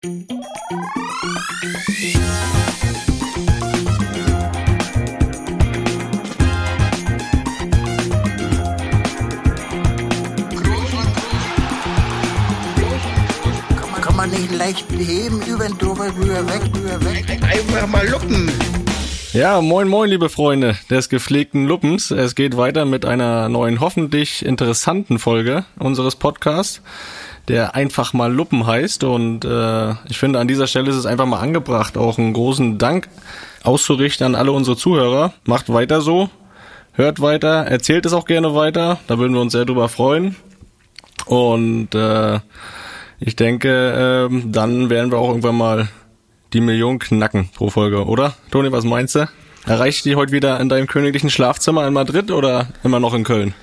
Kann man nicht leicht beheben, über den drüber, rüber, weg, rüber, weg. Einfach mal luppen. Ja, moin moin, liebe Freunde des gepflegten Luppens. Es geht weiter mit einer neuen, hoffentlich interessanten Folge unseres Podcasts, der einfach mal Luppen heißt. Und äh, ich finde, an dieser Stelle ist es einfach mal angebracht, auch einen großen Dank auszurichten an alle unsere Zuhörer. Macht weiter so, hört weiter, erzählt es auch gerne weiter. Da würden wir uns sehr drüber freuen. Und äh, ich denke, ähm, dann werden wir auch irgendwann mal die Million knacken pro Folge, oder? Toni, was meinst du? Erreicht die heute wieder in deinem königlichen Schlafzimmer in Madrid oder immer noch in Köln?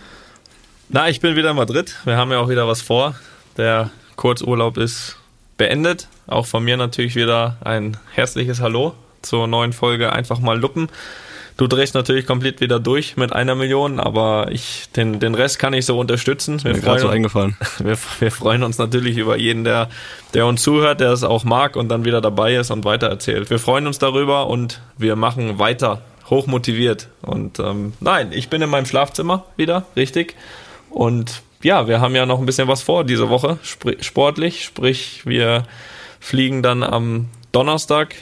Na, ich bin wieder in Madrid. Wir haben ja auch wieder was vor. Der Kurzurlaub ist beendet. Auch von mir natürlich wieder ein herzliches Hallo zur neuen Folge Einfach mal Luppen. Du drehst natürlich komplett wieder durch mit einer Million, aber ich den, den Rest kann ich so unterstützen. Wir Mir gerade so eingefallen. wir, wir freuen uns natürlich über jeden, der, der uns zuhört, der es auch mag und dann wieder dabei ist und weitererzählt. Wir freuen uns darüber und wir machen weiter, hochmotiviert. Und ähm, nein, ich bin in meinem Schlafzimmer wieder, richtig. Und ja, wir haben ja noch ein bisschen was vor diese Woche, spr- sportlich. Sprich, wir fliegen dann am Donnerstag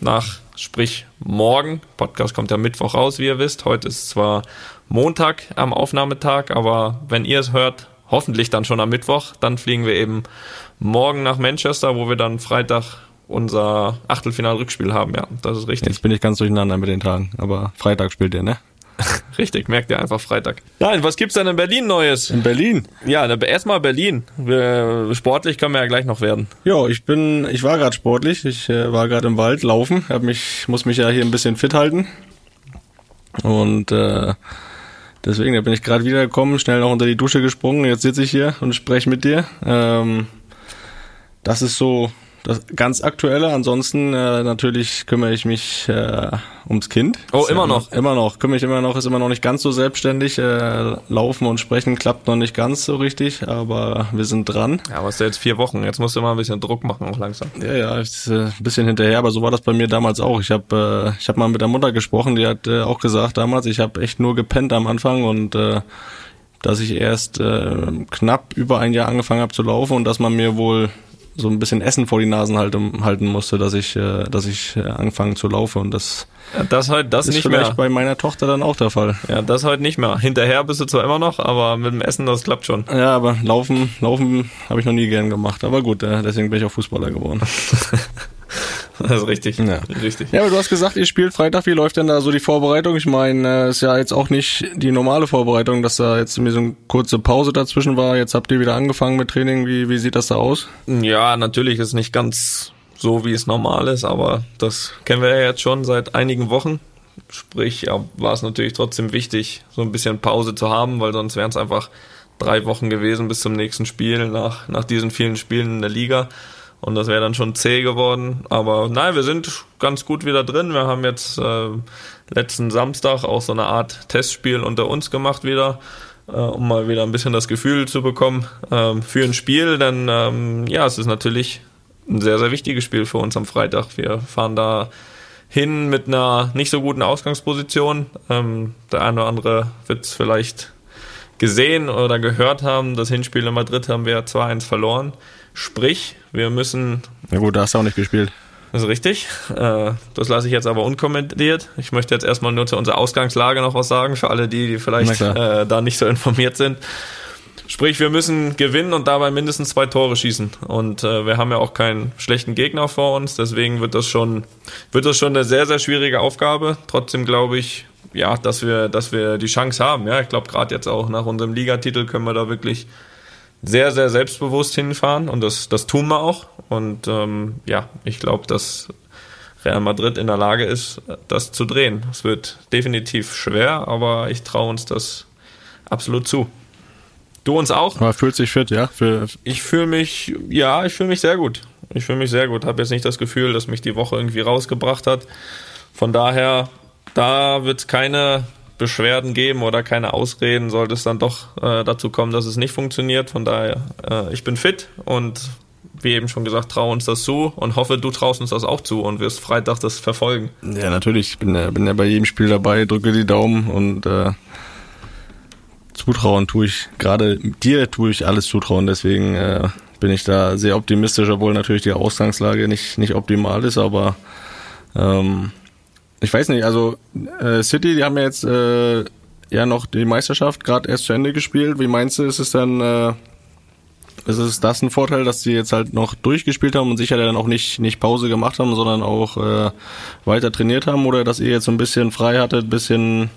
nach, sprich morgen. Podcast kommt ja Mittwoch raus, wie ihr wisst. Heute ist zwar Montag am Aufnahmetag, aber wenn ihr es hört, hoffentlich dann schon am Mittwoch, dann fliegen wir eben morgen nach Manchester, wo wir dann Freitag unser Achtelfinal-Rückspiel haben. Ja, das ist richtig. Jetzt bin ich ganz durcheinander mit den Tagen, aber Freitag spielt ihr, ne? Richtig, merkt ihr einfach Freitag. Nein, was gibt's denn in Berlin Neues? In Berlin. Ja, erstmal Berlin. Wir, sportlich können wir ja gleich noch werden. Ja, ich bin, ich war gerade sportlich. Ich äh, war gerade im Wald laufen. Hab mich, muss mich ja hier ein bisschen fit halten. Und äh, deswegen, da bin ich gerade wiedergekommen, schnell noch unter die Dusche gesprungen. Jetzt sitze ich hier und spreche mit dir. Ähm, das ist so das ganz aktuelle. Ansonsten äh, natürlich kümmere ich mich äh, ums Kind. Oh, Ist immer ja noch? Immer noch. Kümmere ich immer noch. Ist immer noch nicht ganz so selbstständig. Äh, laufen und sprechen klappt noch nicht ganz so richtig, aber wir sind dran. Ja, aber es ist ja jetzt vier Wochen. Jetzt musst du mal ein bisschen Druck machen, auch langsam. Ja, ja, ist äh, ein bisschen hinterher, aber so war das bei mir damals auch. Ich habe äh, ich habe mal mit der Mutter gesprochen, die hat äh, auch gesagt damals, ich habe echt nur gepennt am Anfang und äh, dass ich erst äh, knapp über ein Jahr angefangen habe zu laufen und dass man mir wohl so ein bisschen Essen vor die Nasen halten, halten musste, dass ich äh, dass ich äh, anfangen zu laufen und das Ja, das heute, das ist nicht vielleicht mehr. bei meiner Tochter dann auch der Fall. Ja, das heute nicht mehr. Hinterher bist du zwar immer noch, aber mit dem Essen, das klappt schon. Ja, aber laufen laufen habe ich noch nie gern gemacht, aber gut, äh, deswegen bin ich auch Fußballer geworden. Das ist richtig. Ja. Richtig. Ja, aber du hast gesagt, ihr spielt Freitag. Wie läuft denn da so die Vorbereitung? Ich meine, äh, ist ja jetzt auch nicht die normale Vorbereitung, dass da jetzt mir so eine kurze Pause dazwischen war. Jetzt habt ihr wieder angefangen mit Training. Wie, wie sieht das da aus? Ja, natürlich ist nicht ganz so, wie es normal ist, aber das kennen wir ja jetzt schon seit einigen Wochen. Sprich, ja, war es natürlich trotzdem wichtig, so ein bisschen Pause zu haben, weil sonst wären es einfach drei Wochen gewesen bis zum nächsten Spiel nach, nach diesen vielen Spielen in der Liga. Und das wäre dann schon zäh geworden. Aber nein, wir sind ganz gut wieder drin. Wir haben jetzt äh, letzten Samstag auch so eine Art Testspiel unter uns gemacht wieder, äh, um mal wieder ein bisschen das Gefühl zu bekommen ähm, für ein Spiel. Denn ähm, ja, es ist natürlich ein sehr, sehr wichtiges Spiel für uns am Freitag. Wir fahren da hin mit einer nicht so guten Ausgangsposition. Ähm, der eine oder andere wird es vielleicht gesehen oder gehört haben. Das Hinspiel in Madrid haben wir 2-1 verloren. Sprich, wir müssen Ja gut, da hast du auch nicht gespielt. das ist richtig. Äh, Das lasse ich jetzt aber unkommentiert. Ich möchte jetzt erstmal nur zu unserer Ausgangslage noch was sagen, für alle die, die vielleicht Na äh, da nicht so informiert sind. Sprich, wir müssen gewinnen und dabei mindestens zwei Tore schießen. Und äh, wir haben ja auch keinen schlechten Gegner vor uns, deswegen wird das schon, wird das schon eine sehr, sehr schwierige Aufgabe. Trotzdem glaube ich, ja, dass wir, dass wir die Chance haben. Ja, ich glaube, gerade jetzt auch nach unserem Ligatitel können wir da wirklich sehr, sehr selbstbewusst hinfahren und das, das tun wir auch. Und ähm, ja, ich glaube, dass Real Madrid in der Lage ist, das zu drehen. Es wird definitiv schwer, aber ich traue uns das absolut zu. Du uns auch? Aber fühlt sich fit, ja? Für, Ich fühle mich, ja, ich fühle mich sehr gut. Ich fühle mich sehr gut. Habe jetzt nicht das Gefühl, dass mich die Woche irgendwie rausgebracht hat. Von daher, da wird keine Beschwerden geben oder keine Ausreden, sollte es dann doch äh, dazu kommen, dass es nicht funktioniert. Von daher, äh, ich bin fit und wie eben schon gesagt, traue uns das zu und hoffe, du traust uns das auch zu und wirst Freitag das verfolgen. Ja, natürlich. Ich bin, ja- bin ja bei jedem Spiel dabei, drücke die Daumen und äh, zutrauen tue ich, gerade dir tue ich alles zutrauen, deswegen äh, bin ich da sehr optimistisch, obwohl natürlich die Ausgangslage nicht, nicht optimal ist, aber ähm, ich weiß nicht, also äh, City, die haben ja jetzt äh, ja noch die Meisterschaft gerade erst zu Ende gespielt. Wie meinst du, ist es dann, äh, ist es das ein Vorteil, dass die jetzt halt noch durchgespielt haben und sicher dann auch nicht, nicht Pause gemacht haben, sondern auch äh, weiter trainiert haben oder dass ihr jetzt so ein bisschen frei hattet, ein bisschen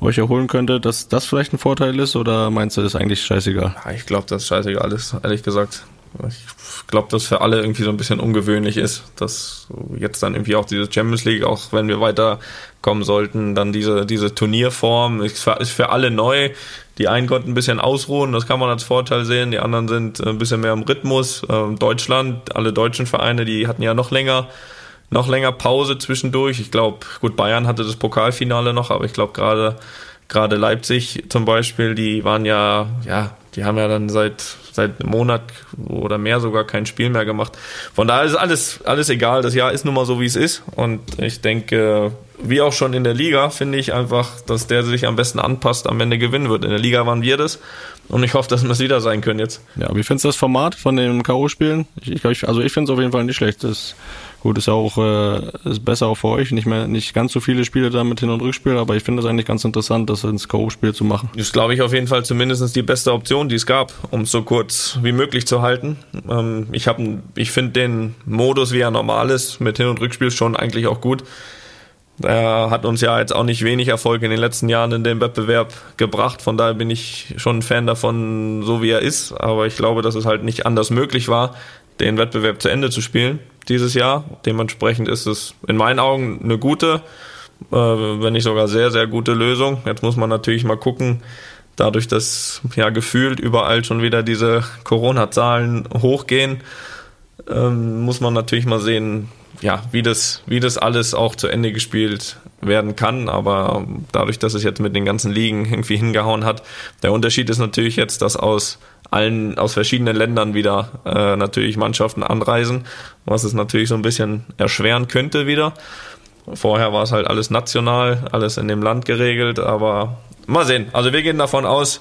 euch erholen könntet, dass das vielleicht ein Vorteil ist oder meinst du, ist eigentlich scheißegal? Ich glaube, das ist scheißegal ist, ehrlich gesagt. Ich glaube, dass für alle irgendwie so ein bisschen ungewöhnlich ist, dass jetzt dann irgendwie auch diese Champions League, auch wenn wir weiterkommen sollten, dann diese, diese Turnierform ist für, ist für alle neu. Die einen konnten ein bisschen ausruhen, das kann man als Vorteil sehen. Die anderen sind ein bisschen mehr im Rhythmus. Ähm, Deutschland, alle deutschen Vereine, die hatten ja noch länger, noch länger Pause zwischendurch. Ich glaube, gut, Bayern hatte das Pokalfinale noch, aber ich glaube gerade gerade Leipzig zum Beispiel, die waren ja, ja, die haben ja dann seit seit einem Monat oder mehr sogar kein Spiel mehr gemacht. Von daher ist alles alles egal. Das Jahr ist nun mal so wie es ist und ich denke, wie auch schon in der Liga, finde ich einfach, dass der sich am besten anpasst, am Ende gewinnen wird. In der Liga waren wir das und ich hoffe, dass wir es wieder sein können jetzt. Ja, wie findest du das Format von den K.O.-Spielen? Ich, ich, also ich finde es auf jeden Fall nicht schlecht. Das gut ist ja auch äh, ist besser auch für euch. Nicht mehr nicht ganz so viele Spiele da mit Hin- und Rückspiel, aber ich finde es eigentlich ganz interessant, das ins K.O.-Spiel zu machen. Das ist, glaube ich, auf jeden Fall zumindest die beste Option, die es gab, um es so kurz wie möglich zu halten. Ähm, ich habe, ich finde den Modus, wie er normal ist, mit Hin- und Rückspiel schon eigentlich auch gut. Er hat uns ja jetzt auch nicht wenig Erfolg in den letzten Jahren in dem Wettbewerb gebracht. Von daher bin ich schon ein Fan davon, so wie er ist. Aber ich glaube, dass es halt nicht anders möglich war, den Wettbewerb zu Ende zu spielen dieses Jahr. Dementsprechend ist es in meinen Augen eine gute, äh, wenn nicht sogar sehr, sehr gute Lösung. Jetzt muss man natürlich mal gucken, dadurch, dass ja gefühlt überall schon wieder diese Corona-Zahlen hochgehen, ähm, muss man natürlich mal sehen, ja, wie das, wie das alles auch zu Ende gespielt werden kann. Aber dadurch, dass es jetzt mit den ganzen Ligen irgendwie hingehauen hat, der Unterschied ist natürlich jetzt, dass aus allen, aus verschiedenen Ländern wieder äh, natürlich Mannschaften anreisen, was es natürlich so ein bisschen erschweren könnte wieder. Vorher war es halt alles national, alles in dem Land geregelt, aber mal sehen. Also wir gehen davon aus,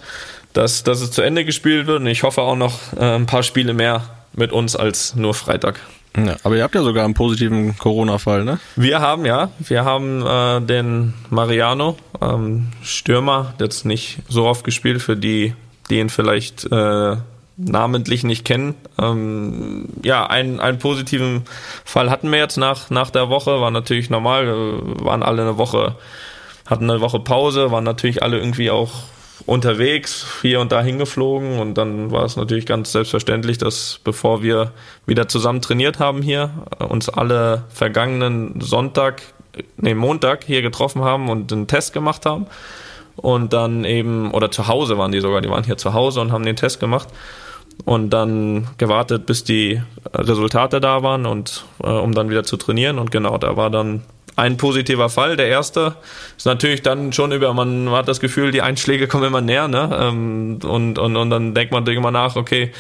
dass, dass es zu Ende gespielt wird und ich hoffe auch noch äh, ein paar Spiele mehr mit uns als nur Freitag. Ja, aber ihr habt ja sogar einen positiven Corona-Fall, ne? Wir haben ja, wir haben äh, den Mariano, ähm, Stürmer, jetzt nicht so oft gespielt, für die, die ihn vielleicht äh, namentlich nicht kennen. Ähm, ja, einen, einen positiven Fall hatten wir jetzt nach, nach der Woche, war natürlich normal, wir waren alle eine Woche, hatten eine Woche Pause, waren natürlich alle irgendwie auch unterwegs, hier und da hingeflogen und dann war es natürlich ganz selbstverständlich, dass bevor wir wieder zusammen trainiert haben hier, uns alle vergangenen Sonntag, nee, Montag hier getroffen haben und einen Test gemacht haben. Und dann eben, oder zu Hause waren die sogar, die waren hier zu Hause und haben den Test gemacht und dann gewartet, bis die Resultate da waren und äh, um dann wieder zu trainieren. Und genau, da war dann ein positiver Fall. Der erste ist natürlich dann schon über, man hat das Gefühl, die Einschläge kommen immer näher, ne? Ähm, und, und, und dann denkt man immer nach, okay,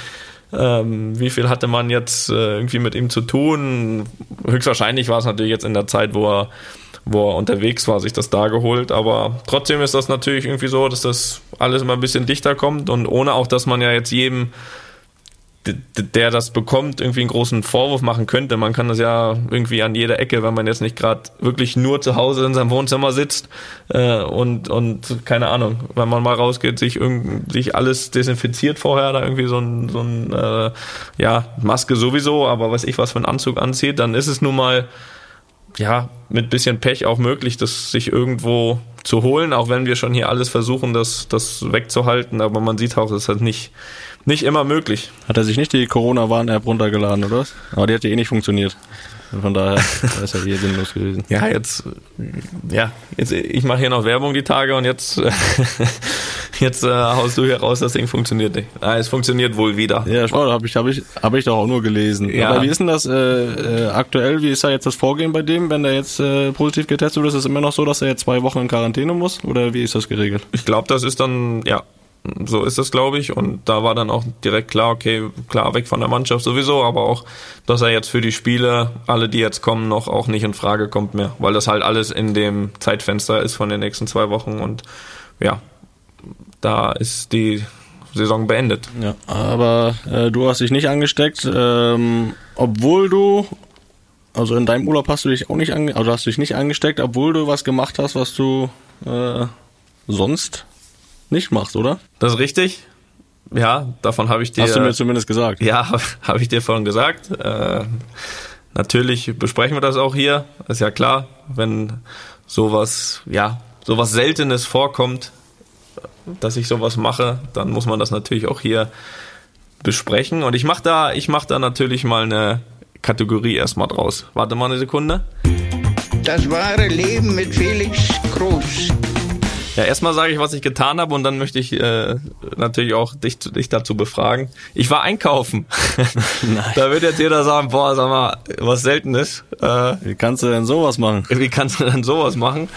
ähm, wie viel hatte man jetzt äh, irgendwie mit ihm zu tun? Höchstwahrscheinlich war es natürlich jetzt in der Zeit, wo er, wo er unterwegs war, sich das da geholt. Aber trotzdem ist das natürlich irgendwie so, dass das alles immer ein bisschen dichter kommt und ohne auch, dass man ja jetzt jedem der das bekommt, irgendwie einen großen Vorwurf machen könnte. Man kann das ja irgendwie an jeder Ecke, wenn man jetzt nicht gerade wirklich nur zu Hause in seinem Wohnzimmer sitzt äh, und, und keine Ahnung, wenn man mal rausgeht, sich, irgend, sich alles desinfiziert vorher, da irgendwie so ein, so ein äh, ja, Maske sowieso, aber weiß ich, was für einen Anzug anzieht, dann ist es nun mal ja, mit bisschen Pech auch möglich, das sich irgendwo zu holen, auch wenn wir schon hier alles versuchen, das, das wegzuhalten, aber man sieht auch, es ist halt nicht, nicht immer möglich. Hat er sich nicht die Corona-Warn-App runtergeladen, oder was? Aber die hat ja eh nicht funktioniert. Von daher ist ja hier sinnlos gewesen. Ja, jetzt, ja, jetzt, ich mache hier noch Werbung die Tage und jetzt, jetzt äh, haust du hier raus, das Ding funktioniert nicht. Ah, es funktioniert wohl wieder. Ja, oh, habe ich, hab ich, hab ich doch auch nur gelesen. Ja. Aber wie ist denn das äh, äh, aktuell? Wie ist da jetzt das Vorgehen bei dem, wenn der jetzt äh, positiv getestet wird? Ist es immer noch so, dass er jetzt zwei Wochen in Quarantäne muss? Oder wie ist das geregelt? Ich glaube, das ist dann, ja, So ist es, glaube ich. Und da war dann auch direkt klar, okay, klar, weg von der Mannschaft sowieso, aber auch, dass er jetzt für die Spiele, alle, die jetzt kommen, noch auch nicht in Frage kommt mehr, weil das halt alles in dem Zeitfenster ist von den nächsten zwei Wochen und ja, da ist die Saison beendet. Ja, aber äh, du hast dich nicht angesteckt, ähm, obwohl du, also in deinem Urlaub hast du dich auch nicht ange also hast dich nicht angesteckt, obwohl du was gemacht hast, was du äh, sonst nicht machst, oder? Das ist richtig. Ja, davon habe ich dir. Hast du mir zumindest gesagt. Ja, habe ich dir vorhin gesagt. Äh, natürlich besprechen wir das auch hier. Ist ja klar, wenn sowas, ja, sowas Seltenes vorkommt, dass ich sowas mache, dann muss man das natürlich auch hier besprechen. Und ich mache da, ich mache da natürlich mal eine Kategorie erstmal draus. Warte mal eine Sekunde. Das wahre Leben mit Felix Groß. Ja, erstmal sage ich, was ich getan habe und dann möchte ich äh, natürlich auch dich, dich dazu befragen. Ich war einkaufen. Nein. da wird jetzt jeder sagen, boah, sag mal, was Seltenes. Äh, wie kannst du denn sowas machen? Wie kannst du denn sowas machen?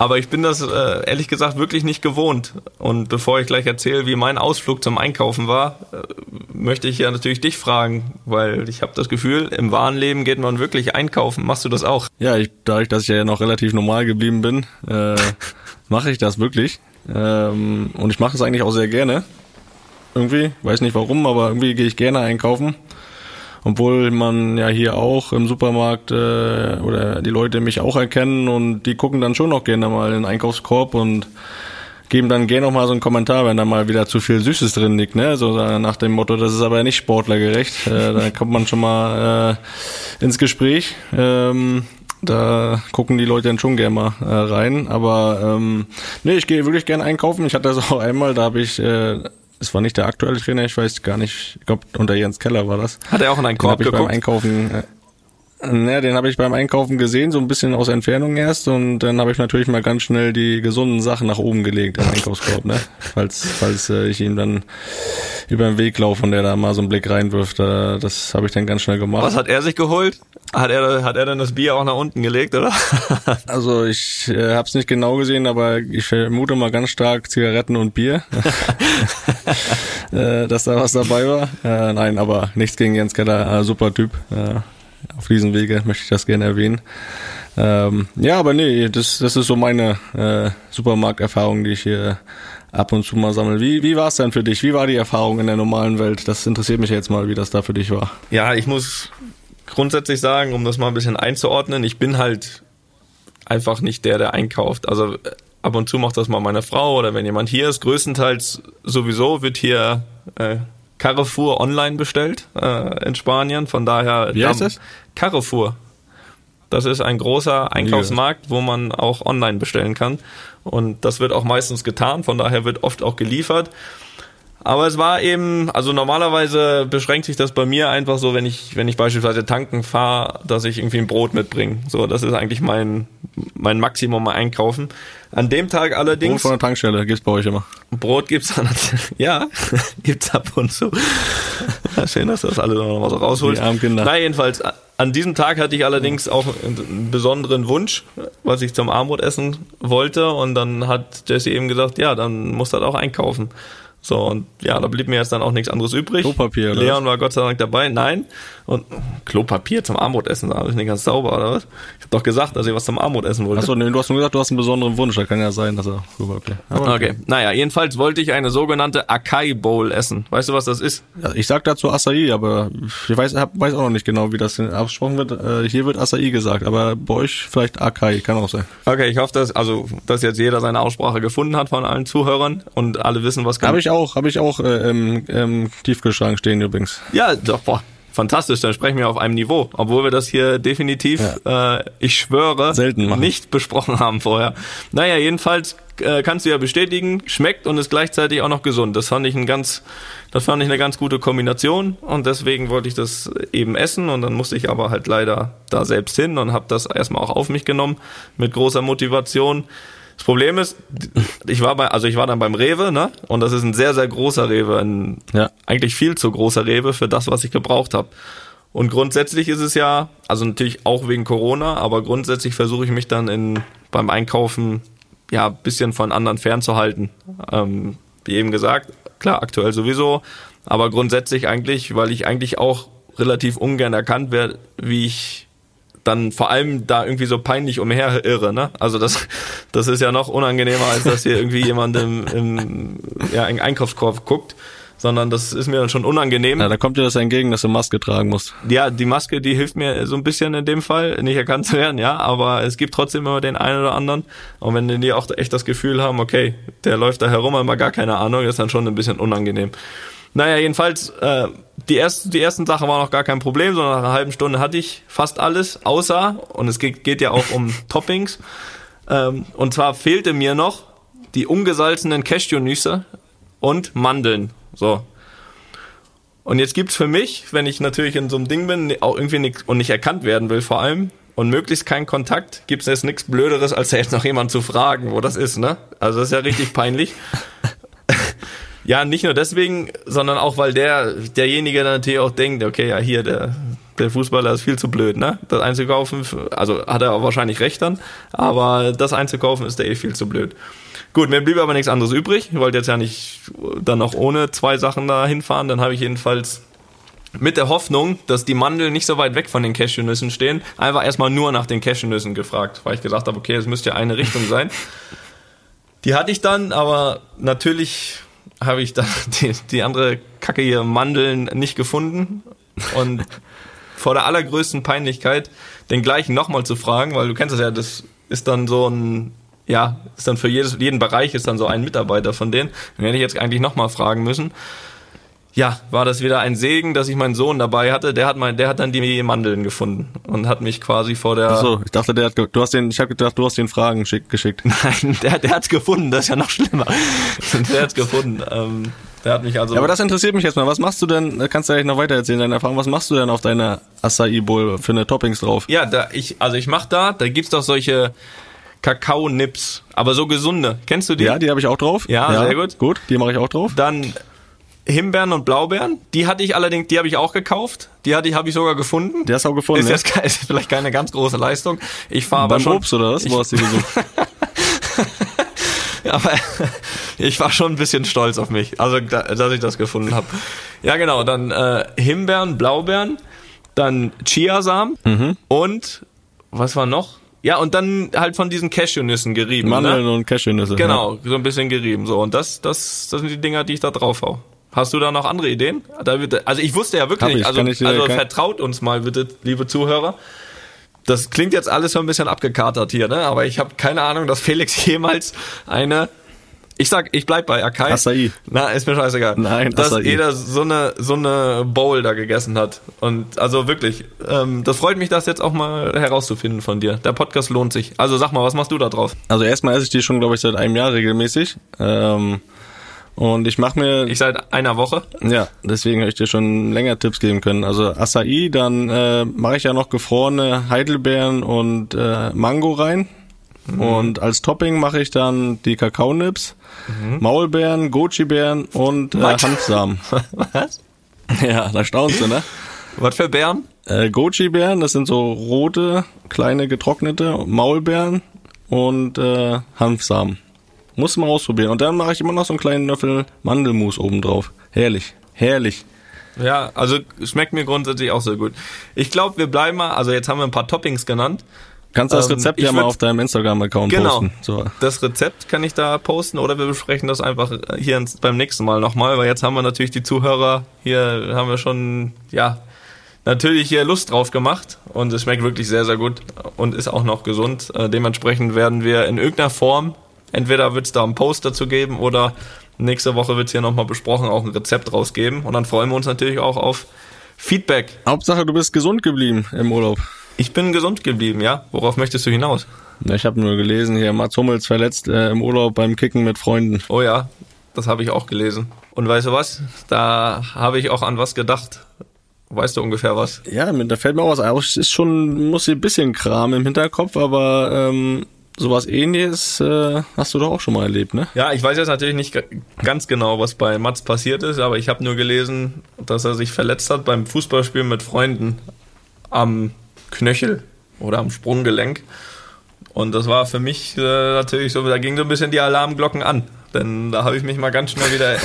Aber ich bin das äh, ehrlich gesagt wirklich nicht gewohnt. Und bevor ich gleich erzähle, wie mein Ausflug zum Einkaufen war, äh, möchte ich ja natürlich dich fragen, weil ich habe das Gefühl, im wahren Leben geht man wirklich einkaufen. Machst du das auch? Ja, ich, dadurch, dass ich ja noch relativ normal geblieben bin, äh, mache ich das wirklich. Ähm, und ich mache es eigentlich auch sehr gerne. Irgendwie, weiß nicht warum, aber irgendwie gehe ich gerne einkaufen obwohl man ja hier auch im Supermarkt äh, oder die Leute mich auch erkennen und die gucken dann schon noch gerne mal in den Einkaufskorb und geben dann gerne noch mal so einen Kommentar, wenn da mal wieder zu viel Süßes drin liegt, ne? So nach dem Motto, das ist aber nicht sportlergerecht. Äh, da kommt man schon mal äh, ins Gespräch. Ähm, da gucken die Leute dann schon gerne mal äh, rein. Aber ähm, nee, ich gehe wirklich gerne einkaufen. Ich hatte das auch einmal, da habe ich äh, es war nicht der aktuelle Trainer, ich weiß gar nicht, ich glaube unter Jens Keller war das. Hat er auch in einen Korb geguckt? beim Einkaufen, äh, ne, den habe ich beim Einkaufen gesehen, so ein bisschen aus Entfernung erst und dann habe ich natürlich mal ganz schnell die gesunden Sachen nach oben gelegt im Einkaufskorb, ne? Falls, falls äh, ich ihm dann über den Weg laufe und der da mal so einen Blick reinwirft, äh, das habe ich dann ganz schnell gemacht. Was hat er sich geholt? Hat er, hat er dann das Bier auch nach unten gelegt, oder? also ich äh, habe es nicht genau gesehen, aber ich vermute mal ganz stark Zigaretten und Bier, äh, dass da was dabei war. Äh, nein, aber nichts gegen Jens Keller, äh, super Typ. Äh, auf diesem Wege möchte ich das gerne erwähnen. Ähm, ja, aber nee, das, das ist so meine äh, Supermarkterfahrung, die ich hier ab und zu mal sammle. Wie, wie war es denn für dich? Wie war die Erfahrung in der normalen Welt? Das interessiert mich jetzt mal, wie das da für dich war. Ja, ich muss grundsätzlich sagen, um das mal ein bisschen einzuordnen, ich bin halt einfach nicht der, der einkauft. Also äh, ab und zu macht das mal meine Frau oder wenn jemand hier ist. Größtenteils sowieso wird hier äh, Carrefour online bestellt äh, in Spanien. Von daher. Wie heißt das? Carrefour. Das ist ein großer Einkaufsmarkt, wo man auch online bestellen kann. Und das wird auch meistens getan. Von daher wird oft auch geliefert. Aber es war eben, also normalerweise beschränkt sich das bei mir einfach so, wenn ich, wenn ich beispielsweise tanken fahre, dass ich irgendwie ein Brot mitbringe. So, das ist eigentlich mein, mein Maximum mal einkaufen. An dem Tag allerdings. Brot von der Tankstelle gibt's bei euch immer. Brot gibt's dann, ja, gibt's ab und zu. Schön, dass das alle noch mal so rausholt. Die armen Kinder. Na, jedenfalls, an diesem Tag hatte ich allerdings auch einen besonderen Wunsch, was ich zum Armut essen wollte. Und dann hat Jesse eben gesagt, ja, dann muss das auch einkaufen. So, und ja, da blieb mir jetzt dann auch nichts anderes übrig. Klopapier, oder? Leon war Gott sei Dank dabei. Nein. Und Klopapier zum Armutessen, da ich nicht ganz sauber, oder was? Ich habe doch gesagt, dass ich was zum Armutessen wollte. Achso, nee, du hast nur gesagt, du hast einen besonderen Wunsch. Da kann ja sein, dass er Klopapier. Aber okay. okay. Naja, jedenfalls wollte ich eine sogenannte Acai Bowl essen. Weißt du, was das ist? Ja, ich sag dazu Acai, aber ich weiß, hab, weiß auch noch nicht genau, wie das abgesprochen wird. Äh, hier wird Acai gesagt, aber bei euch vielleicht Acai, kann auch sein. Okay, ich hoffe, dass, also, dass jetzt jeder seine Aussprache gefunden hat von allen Zuhörern und alle wissen, was kann. Habe ich auch, habe ich auch äh, im, im Tiefkühlschrank stehen übrigens. Ja, doch, boah. Fantastisch, dann sprechen wir auf einem Niveau, obwohl wir das hier definitiv, ja. äh, ich schwöre, Selten nicht besprochen haben vorher. Naja, jedenfalls äh, kannst du ja bestätigen, schmeckt und ist gleichzeitig auch noch gesund. Das fand ich ein ganz, das fand ich eine ganz gute Kombination und deswegen wollte ich das eben essen und dann musste ich aber halt leider da selbst hin und habe das erstmal auch auf mich genommen mit großer Motivation. Das Problem ist, ich war bei, also ich war dann beim Rewe, ne? Und das ist ein sehr, sehr großer Rewe, ein ja. eigentlich viel zu großer Rewe für das, was ich gebraucht habe. Und grundsätzlich ist es ja, also natürlich auch wegen Corona, aber grundsätzlich versuche ich mich dann in beim Einkaufen ja bisschen von anderen fernzuhalten. Ähm, wie eben gesagt, klar, aktuell sowieso, aber grundsätzlich eigentlich, weil ich eigentlich auch relativ ungern erkannt werde, wie ich dann vor allem da irgendwie so peinlich umher irre, ne? Also das, das ist ja noch unangenehmer, als dass hier irgendwie jemand im, im, ja, im Einkaufskorb guckt sondern das ist mir dann schon unangenehm. Ja, da kommt dir das entgegen, dass du Maske tragen musst. Ja, die Maske, die hilft mir so ein bisschen in dem Fall, nicht erkannt zu werden, ja, aber es gibt trotzdem immer den einen oder anderen. Und wenn die auch echt das Gefühl haben, okay, der läuft da herum, aber gar keine Ahnung, ist dann schon ein bisschen unangenehm. Naja, jedenfalls, äh, die, ersten, die ersten Sachen waren noch gar kein Problem, sondern nach einer halben Stunde hatte ich fast alles, außer, und es geht, geht ja auch um Toppings, ähm, und zwar fehlte mir noch die ungesalzenen Cashewnüsse und Mandeln. So. Und jetzt gibt's für mich, wenn ich natürlich in so einem Ding bin, auch irgendwie nicht, und nicht erkannt werden will vor allem, und möglichst keinen Kontakt, gibt's jetzt nichts Blöderes, als jetzt noch jemand zu fragen, wo das ist, ne? Also das ist ja richtig peinlich. ja, nicht nur deswegen, sondern auch, weil der, derjenige dann natürlich auch denkt, okay, ja, hier, der, der Fußballer ist viel zu blöd, ne? Das einzukaufen, also hat er auch wahrscheinlich recht dann, aber das einzukaufen ist der eh viel zu blöd. Gut, mir blieb aber nichts anderes übrig. Ich wollte jetzt ja nicht dann noch ohne zwei Sachen da hinfahren. Dann habe ich jedenfalls mit der Hoffnung, dass die Mandeln nicht so weit weg von den Cashewnüssen stehen, einfach erstmal nur nach den Cashewnüssen gefragt, weil ich gesagt habe, okay, es müsste ja eine Richtung sein. Die hatte ich dann, aber natürlich habe ich dann die, die andere Kacke hier Mandeln nicht gefunden und vor der allergrößten Peinlichkeit den gleichen nochmal zu fragen, weil du kennst das ja, das ist dann so ein ja, ist dann für jedes, jeden Bereich ist dann so ein Mitarbeiter von denen. Dann hätte ich jetzt eigentlich nochmal fragen müssen. Ja, war das wieder ein Segen, dass ich meinen Sohn dabei hatte. Der hat mein, der hat dann die Mandeln gefunden und hat mich quasi vor der. Ach so, ich dachte, der hat, du hast den, ich habe gedacht, du hast den Fragen schick, geschickt. Nein, der, der hat's gefunden. Das ist ja noch schlimmer. der hat's gefunden. Ähm, der hat mich also. Ja, aber das interessiert mich jetzt mal. Was machst du denn? Kannst du eigentlich noch weiter erzählen deine Erfahrung? Was machst du denn auf deiner Acai Bowl für eine Toppings drauf? Ja, da ich, also ich mach da, da gibt's doch solche Kakao-Nips, aber so gesunde. Kennst du die? Ja, die habe ich auch drauf. Ja, ja, sehr gut. Gut, die mache ich auch drauf. Dann Himbeeren und Blaubeeren. Die hatte ich allerdings, die habe ich auch gekauft. Die hatte ich, habe ich sogar gefunden. Die hast du auch gefunden. Ist ne? jetzt ist vielleicht keine ganz große Leistung. Ich fahre aber Beim schon. Obst oder was? Wo hast du die gesucht? aber ich war schon ein bisschen stolz auf mich, also dass ich das gefunden habe. Ja, genau. Dann äh, Himbeeren, Blaubeeren, dann Chiasamen Mhm. und was war noch? Ja, und dann halt von diesen Cashewnüssen gerieben. Mandeln ne? und Cashewnüsse. Genau, so ein bisschen gerieben. So, und das, das, das sind die Dinger, die ich da drauf hau. Hast du da noch andere Ideen? Also ich wusste ja wirklich ich. nicht, also, ich dir- also vertraut uns mal bitte, liebe Zuhörer. Das klingt jetzt alles so ein bisschen abgekatert hier, ne? Aber ich habe keine Ahnung, dass Felix jemals eine ich sag, ich bleib bei Akai. Acai. Na, ist mir scheißegal. Nein, Dass Acai. jeder so eine, so eine Bowl da gegessen hat. Und also wirklich, ähm, das freut mich, das jetzt auch mal herauszufinden von dir. Der Podcast lohnt sich. Also sag mal, was machst du da drauf? Also erstmal esse ich die schon, glaube ich, seit einem Jahr regelmäßig. Ähm, und ich mache mir, Ich seit einer Woche. ja, deswegen hätte ich dir schon länger Tipps geben können. Also Acai, dann äh, mache ich ja noch gefrorene Heidelbeeren und äh, Mango rein. Und als Topping mache ich dann die Kakaonips, Maulbeeren, Goji-Beeren und äh, Was? Hanfsamen. Was? Ja, da staunst du, ne? Was für Bären? Äh, Goji-Beeren, das sind so rote, kleine getrocknete Maulbeeren und äh, Hanfsamen. Muss man ausprobieren. Und dann mache ich immer noch so einen kleinen Löffel Mandelmus oben drauf. Herrlich. Herrlich. Ja, also schmeckt mir grundsätzlich auch sehr gut. Ich glaube, wir bleiben mal, also jetzt haben wir ein paar Toppings genannt. Kannst du das Ähm, Rezept ich ja mal auf deinem Instagram-Account Genau. posten. So. Das Rezept kann ich da posten oder wir besprechen das einfach hier ins- beim nächsten Mal nochmal, weil jetzt haben wir natürlich die Zuhörer, hier haben wir schon, ja, natürlich hier Lust drauf gemacht und es schmeckt wirklich sehr, sehr gut und ist auch noch gesund. Äh, dementsprechend werden wir in irgendeiner Form, entweder wird es da einen Post dazu geben oder nächste Woche wird es hier nochmal besprochen, auch ein Rezept rausgeben und dann freuen wir uns natürlich auch auf Feedback. Hauptsache, du bist gesund geblieben im Urlaub. Ich bin gesund geblieben, ja? Worauf möchtest du hinaus? Ich habe nur gelesen, hier Mats Hummels verletzt äh, im Urlaub beim Kicken mit Freunden. Oh ja, das habe ich auch gelesen. Und weißt du was? Da habe ich auch an was gedacht. Weißt du ungefähr was? Ja, da fällt mir auch was ein. Es ist schon, muss hier ein bisschen Kram im Hinterkopf, aber ähm, sowas ähnliches äh, hast du doch auch schon mal erlebt, ne? Ja, ich weiß jetzt natürlich nicht ga- ganz genau, was bei Mats passiert ist, aber ich habe nur gelesen, dass er sich verletzt hat beim Fußballspielen mit Freunden am Knöchel oder am Sprunggelenk. Und das war für mich äh, natürlich so, da ging so ein bisschen die Alarmglocken an. denn da habe ich mich mal ganz schnell wieder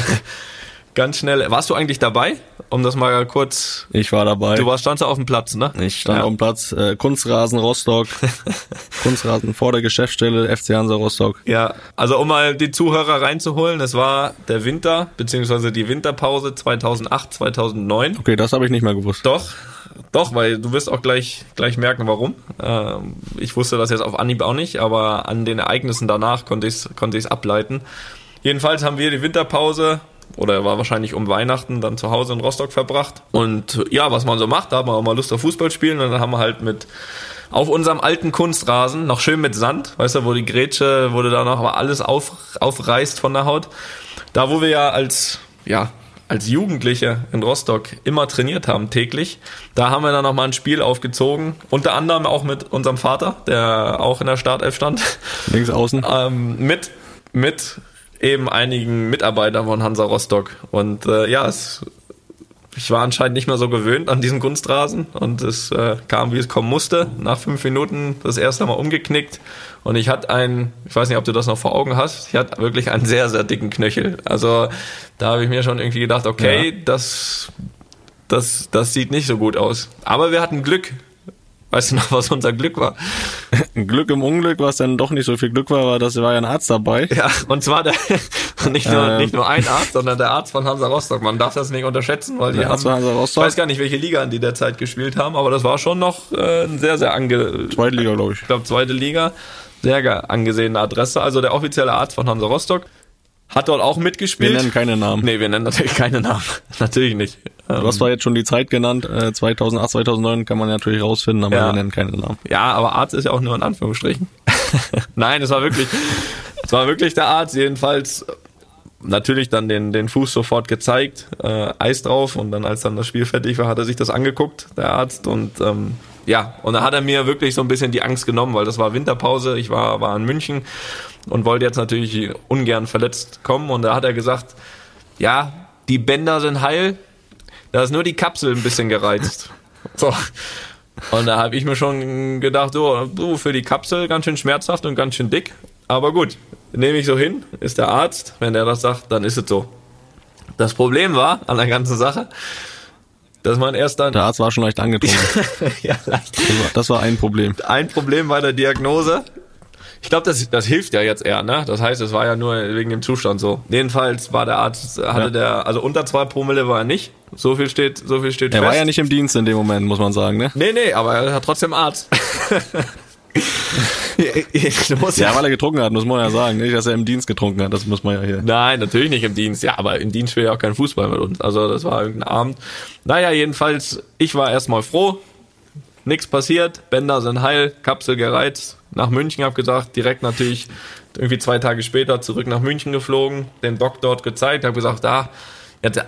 ganz schnell. Warst du eigentlich dabei? Um das mal kurz. Ich war dabei. Du warst standst auf dem Platz, ne? Ich stand ja. auf dem Platz. Äh, Kunstrasen Rostock. Kunstrasen vor der Geschäftsstelle FC Hansa Rostock. Ja, also um mal die Zuhörer reinzuholen, es war der Winter beziehungsweise die Winterpause 2008 2009. Okay, das habe ich nicht mehr gewusst. Doch. Doch, weil du wirst auch gleich, gleich merken, warum. Ähm, ich wusste das jetzt auf Anhieb auch nicht, aber an den Ereignissen danach konnte ich es konnte ich's ableiten. Jedenfalls haben wir die Winterpause oder war wahrscheinlich um Weihnachten dann zu Hause in Rostock verbracht. Und ja, was man so macht, da hat man auch mal Lust auf Fußball spielen und dann haben wir halt mit auf unserem alten Kunstrasen, noch schön mit Sand, weißt du, wo die Grätsche, wo du da noch aber alles auf, aufreißt von der Haut. Da, wo wir ja als, ja, als Jugendliche in Rostock immer trainiert haben, täglich, da haben wir dann nochmal ein Spiel aufgezogen. Unter anderem auch mit unserem Vater, der auch in der Startelf stand. Links außen. Ähm, mit, mit eben einigen Mitarbeitern von Hansa Rostock. Und äh, ja, es, ich war anscheinend nicht mehr so gewöhnt an diesen Kunstrasen und es äh, kam, wie es kommen musste. Nach fünf Minuten das erste Mal umgeknickt und ich hatte einen, ich weiß nicht, ob du das noch vor Augen hast, ich hatte wirklich einen sehr, sehr dicken Knöchel. Also da habe ich mir schon irgendwie gedacht, okay, ja. das, das, das sieht nicht so gut aus. Aber wir hatten Glück. Weißt du noch, was unser Glück war? Glück im Unglück, was dann doch nicht so viel Glück war, war, dass war ja ein Arzt dabei. Ja, und zwar der, nicht nur, ähm. nicht nur ein Arzt, sondern der Arzt von Hansa Rostock. Man darf das nicht unterschätzen, weil die der haben, Hansa Rostock. ich weiß gar nicht, welche Liga die derzeit gespielt haben, aber das war schon noch äh, ein sehr, sehr ange... Zweite Liga, glaube ich. Ich glaube, zweite Liga. Sehr angesehene Adresse. Also der offizielle Arzt von Hansa Rostock. Hat dort auch mitgespielt. Wir nennen keine Namen. Nee, wir nennen natürlich keine Namen. natürlich nicht. Du hast zwar jetzt schon die Zeit genannt, äh, 2008, 2009 kann man natürlich rausfinden, aber ja. wir nennen keine Namen. Ja, aber Arzt ist ja auch nur in Anführungsstrichen. Nein, es war wirklich, es war wirklich der Arzt, jedenfalls natürlich dann den, den Fuß sofort gezeigt, äh, Eis drauf und dann als dann das Spiel fertig war, hat er sich das angeguckt, der Arzt und ähm, ja, und da hat er mir wirklich so ein bisschen die Angst genommen, weil das war Winterpause, ich war, war in München und wollte jetzt natürlich ungern verletzt kommen und da hat er gesagt, ja, die Bänder sind heil, da ist nur die Kapsel ein bisschen gereizt. So. Und da habe ich mir schon gedacht, so, du, für die Kapsel ganz schön schmerzhaft und ganz schön dick. Aber gut, nehme ich so hin, ist der Arzt. Wenn der das sagt, dann ist es so. Das Problem war an der ganzen Sache, dass man erst dann. Der Arzt war schon leicht angetrunken. ja, leicht. Das war, ein Problem. Ein Problem bei der Diagnose. Ich glaube, das, das hilft ja jetzt eher, ne? Das heißt, es war ja nur wegen dem Zustand so. Jedenfalls war der Arzt, hatte ja. der, also unter zwei Promille war er nicht. So viel steht, so viel steht er fest. Er war ja nicht im Dienst in dem Moment, muss man sagen, ne? Nee, nee, aber er hat trotzdem Arzt. ja, weil er getrunken hat, muss man ja sagen. Nicht, dass er im Dienst getrunken hat, das muss man ja hier. Nein, natürlich nicht im Dienst. Ja, aber im Dienst spielt ja auch kein Fußball mit uns. Also das war irgendein Abend. Naja, jedenfalls, ich war erstmal froh. Nichts passiert, Bänder sind heil, Kapsel gereizt, nach München hab gesagt, direkt natürlich irgendwie zwei Tage später zurück nach München geflogen, den Doc dort gezeigt, habe gesagt, da, ah,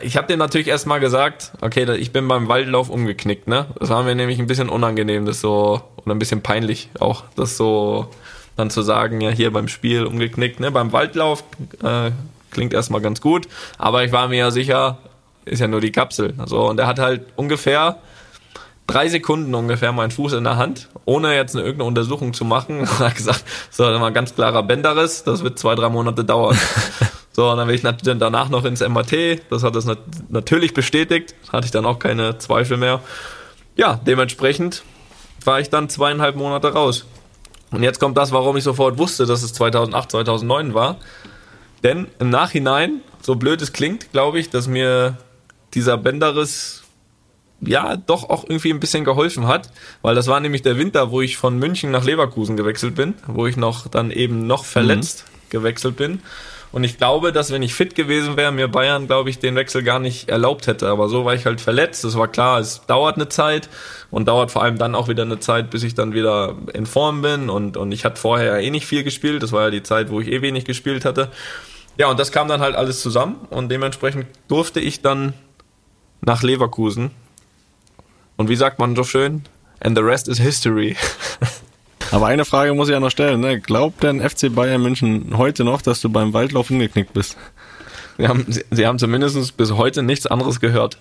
ich habe dem natürlich erstmal gesagt, okay, ich bin beim Waldlauf umgeknickt, ne? Das war mir nämlich ein bisschen unangenehm, das so, und ein bisschen peinlich auch, das so dann zu sagen, ja, hier beim Spiel umgeknickt, ne? Beim Waldlauf äh, klingt erstmal ganz gut, aber ich war mir ja sicher, ist ja nur die Kapsel. Also, und er hat halt ungefähr drei Sekunden ungefähr meinen Fuß in der Hand, ohne jetzt eine irgendeine Untersuchung zu machen. Und hat gesagt, so, das war ein ganz klarer Bänderriss, das wird zwei, drei Monate dauern. So, und dann bin ich natürlich danach noch ins MRT. Das hat das nat natürlich bestätigt. Hatte ich dann auch keine Zweifel mehr. Ja, dementsprechend war ich dann zweieinhalb Monate raus. Und jetzt kommt das, warum ich sofort wusste, dass es 2008, 2009 war. Denn im Nachhinein, so blöd es klingt, glaube ich, dass mir dieser Bänderriss ja doch auch irgendwie ein bisschen geholfen hat, weil das war nämlich der Winter, wo ich von München nach Leverkusen gewechselt bin, wo ich noch dann eben noch verletzt mhm. gewechselt bin. Und ich glaube, dass wenn ich fit gewesen wäre, mir Bayern, glaube ich, den Wechsel gar nicht erlaubt hätte. Aber so war ich halt verletzt. Es war klar, es dauert eine Zeit und dauert vor allem dann auch wieder eine Zeit, bis ich dann wieder in Form bin. Und, und ich hatte vorher eh nicht viel gespielt. Das war ja die Zeit, wo ich eh wenig gespielt hatte. Ja, und das kam dann halt alles zusammen. Und dementsprechend durfte ich dann nach Leverkusen. Und wie sagt man so schön? And the rest is history. Aber eine Frage muss ich ja noch stellen. Ne? Glaubt denn FC Bayern München heute noch, dass du beim Waldlauf umgeknickt bist? Sie haben, sie, haben zumindest bis heute nichts anderes gehört.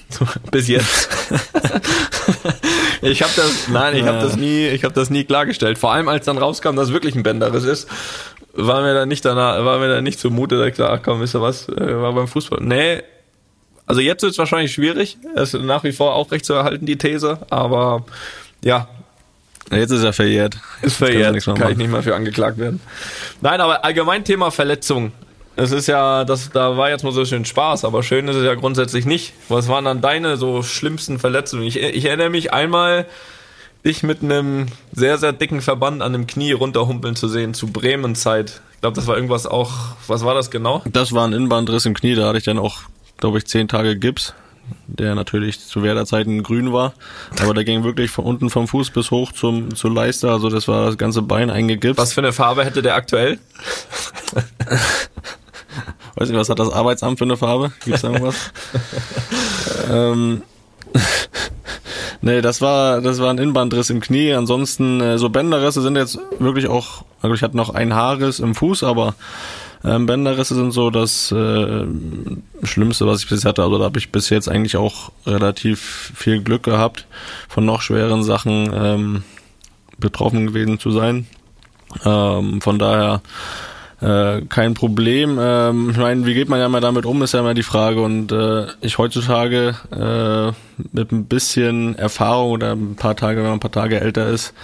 bis jetzt. ich habe das, nein, ich habe das nie, ich habe das nie klargestellt. Vor allem als dann rauskam, dass es wirklich ein Bänderriss ist, war mir dann nicht danach, war mir dann nicht zumute, dass ich dachte, ach komm, wisst ihr was, äh, war beim Fußball. Nee, also jetzt wird es wahrscheinlich schwierig, es nach wie vor aufrecht zu erhalten, die These, aber ja. Jetzt ist er verjährt. Ist verjährt, kann, kann ich nicht mehr für angeklagt werden. Nein, aber allgemein Thema Verletzung. Es ist ja, das, da war jetzt mal so schön Spaß, aber schön ist es ja grundsätzlich nicht. Was waren dann deine so schlimmsten Verletzungen? Ich, ich erinnere mich einmal, dich mit einem sehr, sehr dicken Verband an dem Knie runterhumpeln zu sehen, zu Bremen-Zeit. Ich glaube, das war irgendwas auch, was war das genau? Das war ein Innenbandriss im Knie, da hatte ich dann auch, glaube ich, zehn Tage Gips, der natürlich zu Werderzeiten grün war, aber der ging wirklich von unten vom Fuß bis hoch zum, zur Leiste, also das war das ganze Bein eingegipst. Was für eine Farbe hätte der aktuell? Weiß nicht, was hat das Arbeitsamt für eine Farbe? Gibt's da irgendwas? ähm, nee, das war, das war ein Innenbandriss im Knie. Ansonsten, äh, so Bänderrisse sind jetzt wirklich auch, also ich hatte noch ein Haarriss im Fuß, aber ähm, Bänderrisse sind so das äh, Schlimmste, was ich bis jetzt hatte. Also da habe ich bis jetzt eigentlich auch relativ viel Glück gehabt, von noch schweren Sachen ähm, betroffen gewesen zu sein. Ähm, von daher äh, kein Problem. Ähm, ich meine, wie geht man ja mal damit um, ist ja immer die Frage. Und äh, ich heutzutage äh, mit ein bisschen Erfahrung oder ein paar Tage, wenn man ein paar Tage älter ist,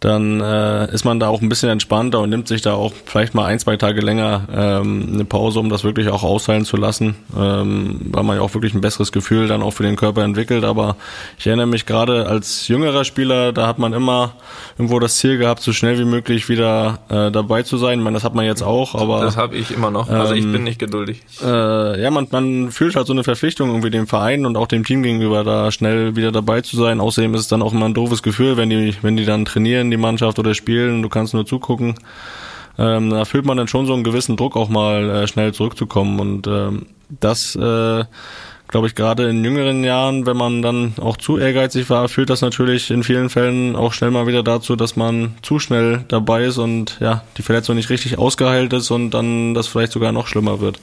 dann äh, ist man da auch ein bisschen entspannter und nimmt sich da auch vielleicht mal ein, zwei Tage länger ähm, eine Pause, um das wirklich auch ausheilen zu lassen, ähm, weil man ja auch wirklich ein besseres Gefühl dann auch für den Körper entwickelt. Aber ich erinnere mich gerade als jüngerer Spieler, da hat man immer irgendwo das Ziel gehabt, so schnell wie möglich wieder äh, dabei zu sein. Ich meine, das hat man jetzt auch, aber das habe ich immer noch. Also ich ähm, bin nicht geduldig. Äh, ja, man, man fühlt halt so eine Verpflichtung irgendwie dem Verein und auch dem Team gegenüber, da schnell wieder dabei zu sein. Außerdem ist es dann auch immer ein doofes Gefühl, wenn die, wenn die dann trainieren die Mannschaft oder spielen du kannst nur zugucken. Ähm, da fühlt man dann schon so einen gewissen Druck auch mal äh, schnell zurückzukommen und ähm, das äh, glaube ich gerade in jüngeren Jahren, wenn man dann auch zu ehrgeizig war, führt das natürlich in vielen Fällen auch schnell mal wieder dazu, dass man zu schnell dabei ist und ja die Verletzung nicht richtig ausgeheilt ist und dann das vielleicht sogar noch schlimmer wird.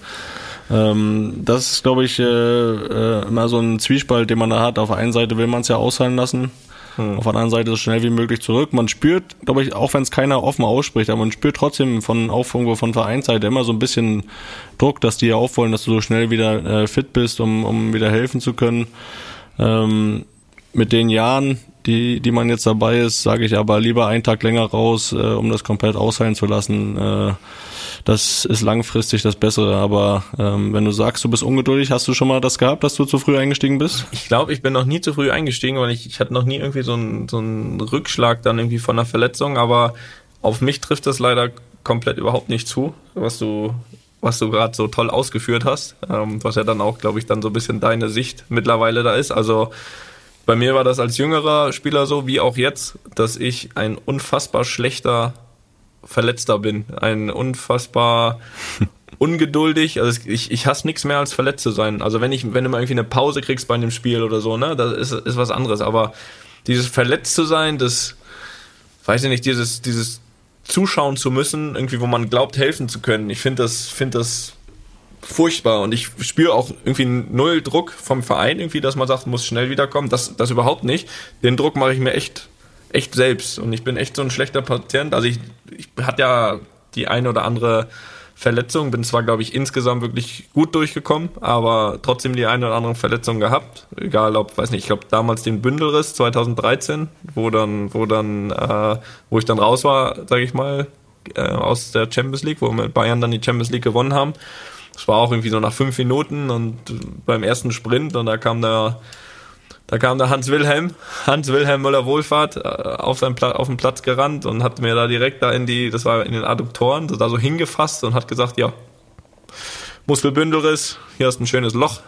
Ähm, das ist, glaube ich, äh, äh, immer so ein Zwiespalt, den man da hat. Auf der einen Seite will man es ja ausheilen lassen, hm. Auf der anderen Seite so schnell wie möglich zurück. Man spürt, glaube ich, auch wenn es keiner offen ausspricht, aber man spürt trotzdem von auch von Vereinsseite immer so ein bisschen Druck, dass die ja auch wollen, dass du so schnell wieder äh, fit bist, um, um wieder helfen zu können. Ähm, mit den Jahren, die, die man jetzt dabei ist, sage ich aber lieber einen Tag länger raus, äh, um das komplett ausheilen zu lassen. Äh, das ist langfristig das Bessere. Aber ähm, wenn du sagst, du bist ungeduldig, hast du schon mal das gehabt, dass du zu früh eingestiegen bist? Ich glaube, ich bin noch nie zu früh eingestiegen, weil ich, ich hatte noch nie irgendwie so einen, so einen Rückschlag dann irgendwie von einer Verletzung. Aber auf mich trifft das leider komplett überhaupt nicht zu, was du was du gerade so toll ausgeführt hast, ähm, was ja dann auch, glaube ich, dann so ein bisschen deine Sicht mittlerweile da ist. Also bei mir war das als jüngerer Spieler so, wie auch jetzt, dass ich ein unfassbar schlechter Verletzter bin. Ein unfassbar ungeduldig. Also ich, ich hasse nichts mehr als verletzt zu sein. Also wenn ich, wenn du mal irgendwie eine Pause kriegst bei einem Spiel oder so, ne, das ist, ist was anderes. Aber dieses verletzt zu sein, das, weiß ich nicht, dieses, dieses zuschauen zu müssen, irgendwie, wo man glaubt, helfen zu können. Ich finde das, finde das furchtbar und ich spüre auch irgendwie null Druck vom Verein irgendwie, dass man sagt, muss schnell wiederkommen. Das, das überhaupt nicht. Den Druck mache ich mir echt echt selbst und ich bin echt so ein schlechter Patient. Also ich, ich hatte ja die eine oder andere Verletzung, bin zwar, glaube ich, insgesamt wirklich gut durchgekommen, aber trotzdem die eine oder andere Verletzung gehabt. Egal ob, weiß nicht, ich glaube damals den Bündelriss 2013, wo dann, wo dann, äh, wo ich dann raus war, sage ich mal, äh, aus der Champions League, wo wir mit Bayern dann die Champions League gewonnen haben. Das war auch irgendwie so nach fünf Minuten und beim ersten Sprint und da kam der da kam der Hans Wilhelm, Hans Wilhelm Müller Wohlfahrt, äh, auf, seinen Pla auf den Platz gerannt und hat mir da direkt da in die, das war in den Adduktoren, da so hingefasst und hat gesagt, ja, Muskelbündelriss, hier ist ein schönes Loch.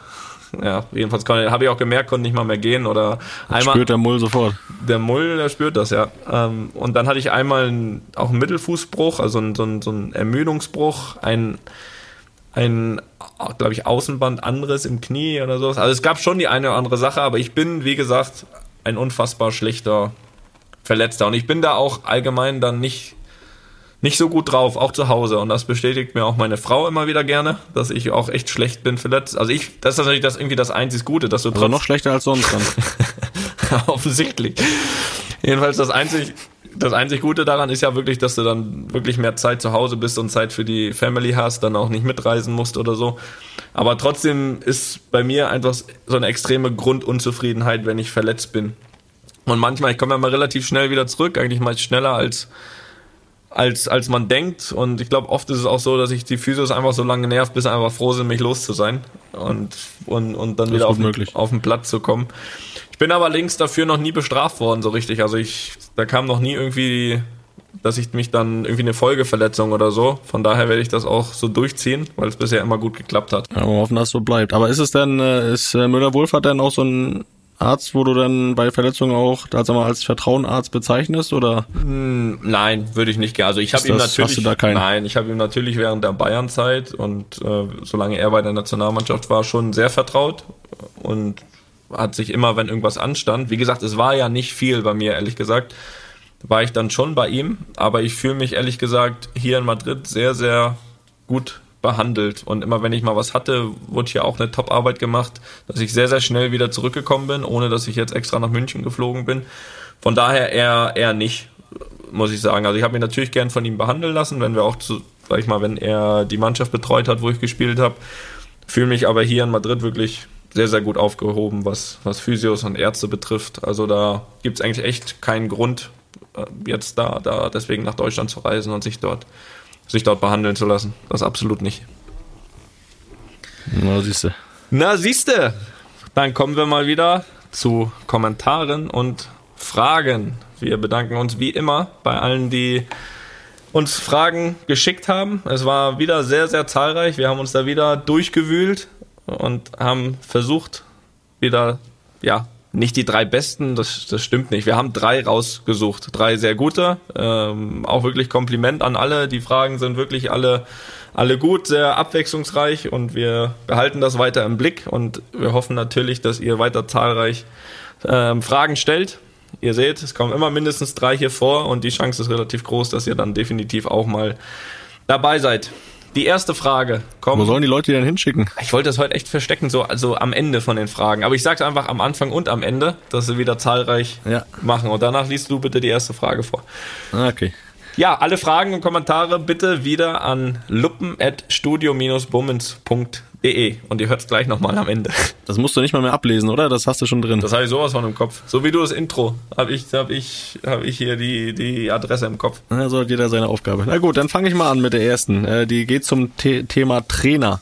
Ja, jedenfalls habe ich auch gemerkt, konnte nicht mal mehr gehen oder einmal. Spürt der Mull sofort. Der Mull, der spürt das, ja. Ähm, und dann hatte ich einmal auch einen Mittelfußbruch, also so einen, so einen Ermüdungsbruch, ein, ein glaube ich, Außenband anderes im Knie oder sowas. Also es gab schon die eine oder andere Sache, aber ich bin, wie gesagt, ein unfassbar schlechter Verletzter. Und ich bin da auch allgemein dann nicht, nicht so gut drauf, auch zu Hause. Und das bestätigt mir auch meine Frau immer wieder gerne, dass ich auch echt schlecht bin verletzt. Also ich, das ist natürlich das irgendwie das einzig Gute, dass du also noch schlechter als sonst dann. Offensichtlich. Jedenfalls das einzig, das einzig Gute daran ist ja wirklich, dass du dann wirklich mehr Zeit zu Hause bist und Zeit für die Family hast, dann auch nicht mitreisen musst oder so. Aber trotzdem ist bei mir einfach so eine extreme Grundunzufriedenheit, wenn ich verletzt bin. Und manchmal, ich komme ja mal relativ schnell wieder zurück, eigentlich meist schneller als, als, als man denkt. Und ich glaube, oft ist es auch so, dass ich die Physios einfach so lange nervt, bis sie einfach froh sind, mich los zu sein und, und, und dann Das wieder auf, den- auf den Platz zu kommen. Ich bin aber links dafür noch nie bestraft worden, so richtig. Also ich, da kam noch nie irgendwie, dass ich mich dann irgendwie eine Folgeverletzung oder so. Von daher werde ich das auch so durchziehen, weil es bisher immer gut geklappt hat. Ja, wir hoffen, dass es so bleibt. Aber ist es denn, äh, ist äh, Müller-Wohlfahrt denn auch so ein Arzt, wo du dann bei Verletzungen auch, also mal als Vertrauenarzt bezeichnest oder? Nein, würde ich nicht gerne. Also ich habe ihm natürlich, hast du da keinen? nein, ich habe ihm natürlich während der Bayern-Zeit und äh, solange er bei der Nationalmannschaft war, schon sehr vertraut und hat sich immer, wenn irgendwas anstand, wie gesagt, es war ja nicht viel bei mir, ehrlich gesagt, war ich dann schon bei ihm, aber ich fühle mich ehrlich gesagt hier in Madrid sehr, sehr gut behandelt und immer wenn ich mal was hatte, wurde hier auch eine Top-Arbeit gemacht, dass ich sehr, sehr schnell wieder zurückgekommen bin, ohne dass ich jetzt extra nach München geflogen bin. Von daher eher, eher nicht, muss ich sagen. Also ich habe mich natürlich gern von ihm behandeln lassen, wenn wir auch zu, sag ich mal, wenn er die Mannschaft betreut hat, wo ich gespielt habe. Fühle mich aber hier in Madrid wirklich sehr, sehr gut aufgehoben, was, was Physios und Ärzte betrifft. Also da gibt's eigentlich echt keinen Grund, äh, jetzt da, da deswegen nach Deutschland zu reisen und sich dort, sich dort behandeln zu lassen. Das absolut nicht. Na, siehst du. Na, siehste, dann kommen wir mal wieder zu Kommentaren und Fragen. Wir bedanken uns wie immer bei allen, die uns Fragen geschickt haben. Es war wieder sehr, sehr zahlreich. Wir haben uns da wieder durchgewühlt und haben versucht, wieder, ja, nicht die drei besten, das, das stimmt nicht. Wir haben drei rausgesucht, drei sehr gute. Ähm, auch wirklich Kompliment an alle. Die Fragen sind wirklich alle, alle gut, sehr abwechslungsreich und wir behalten das weiter im Blick und wir hoffen natürlich, dass ihr weiter zahlreich ähm, Fragen stellt. Ihr seht, es kommen immer mindestens drei hier vor und die Chance ist relativ groß, dass ihr dann definitiv auch mal dabei seid. Die erste Frage Wo kommt. sollen die Leute die denn hinschicken? Ich wollte das heute echt verstecken, so also am Ende von den Fragen. Aber ich sag's einfach am Anfang und am Ende, dass sie wieder zahlreich Ja. machen. Und danach liest du bitte die erste Frage vor. Ah, Okay. Ja, alle Fragen und Kommentare bitte wieder an luppen.studio-bummens.de. Und ihr hört's gleich nochmal am Ende. Das musst du nicht mal mehr ablesen, oder? Das hast du schon drin. Das habe ich sowas von im Kopf. So wie du das Intro, habe ich, hab ich, hab ich hier die, die Adresse im Kopf. Na, so hat jeder seine Aufgabe. Na gut, dann fange ich mal an mit der ersten. Äh, die geht zum The Thema Trainer.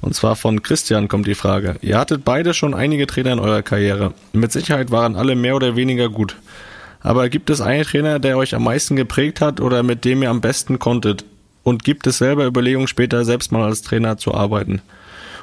Und zwar von Christian kommt die Frage. Ihr hattet beide schon einige Trainer in eurer Karriere. Mit Sicherheit waren alle mehr oder weniger gut. Aber gibt es einen Trainer, der euch am meisten geprägt hat oder mit dem ihr am besten konntet? Und gibt es selber Überlegungen, später selbst mal als Trainer zu arbeiten?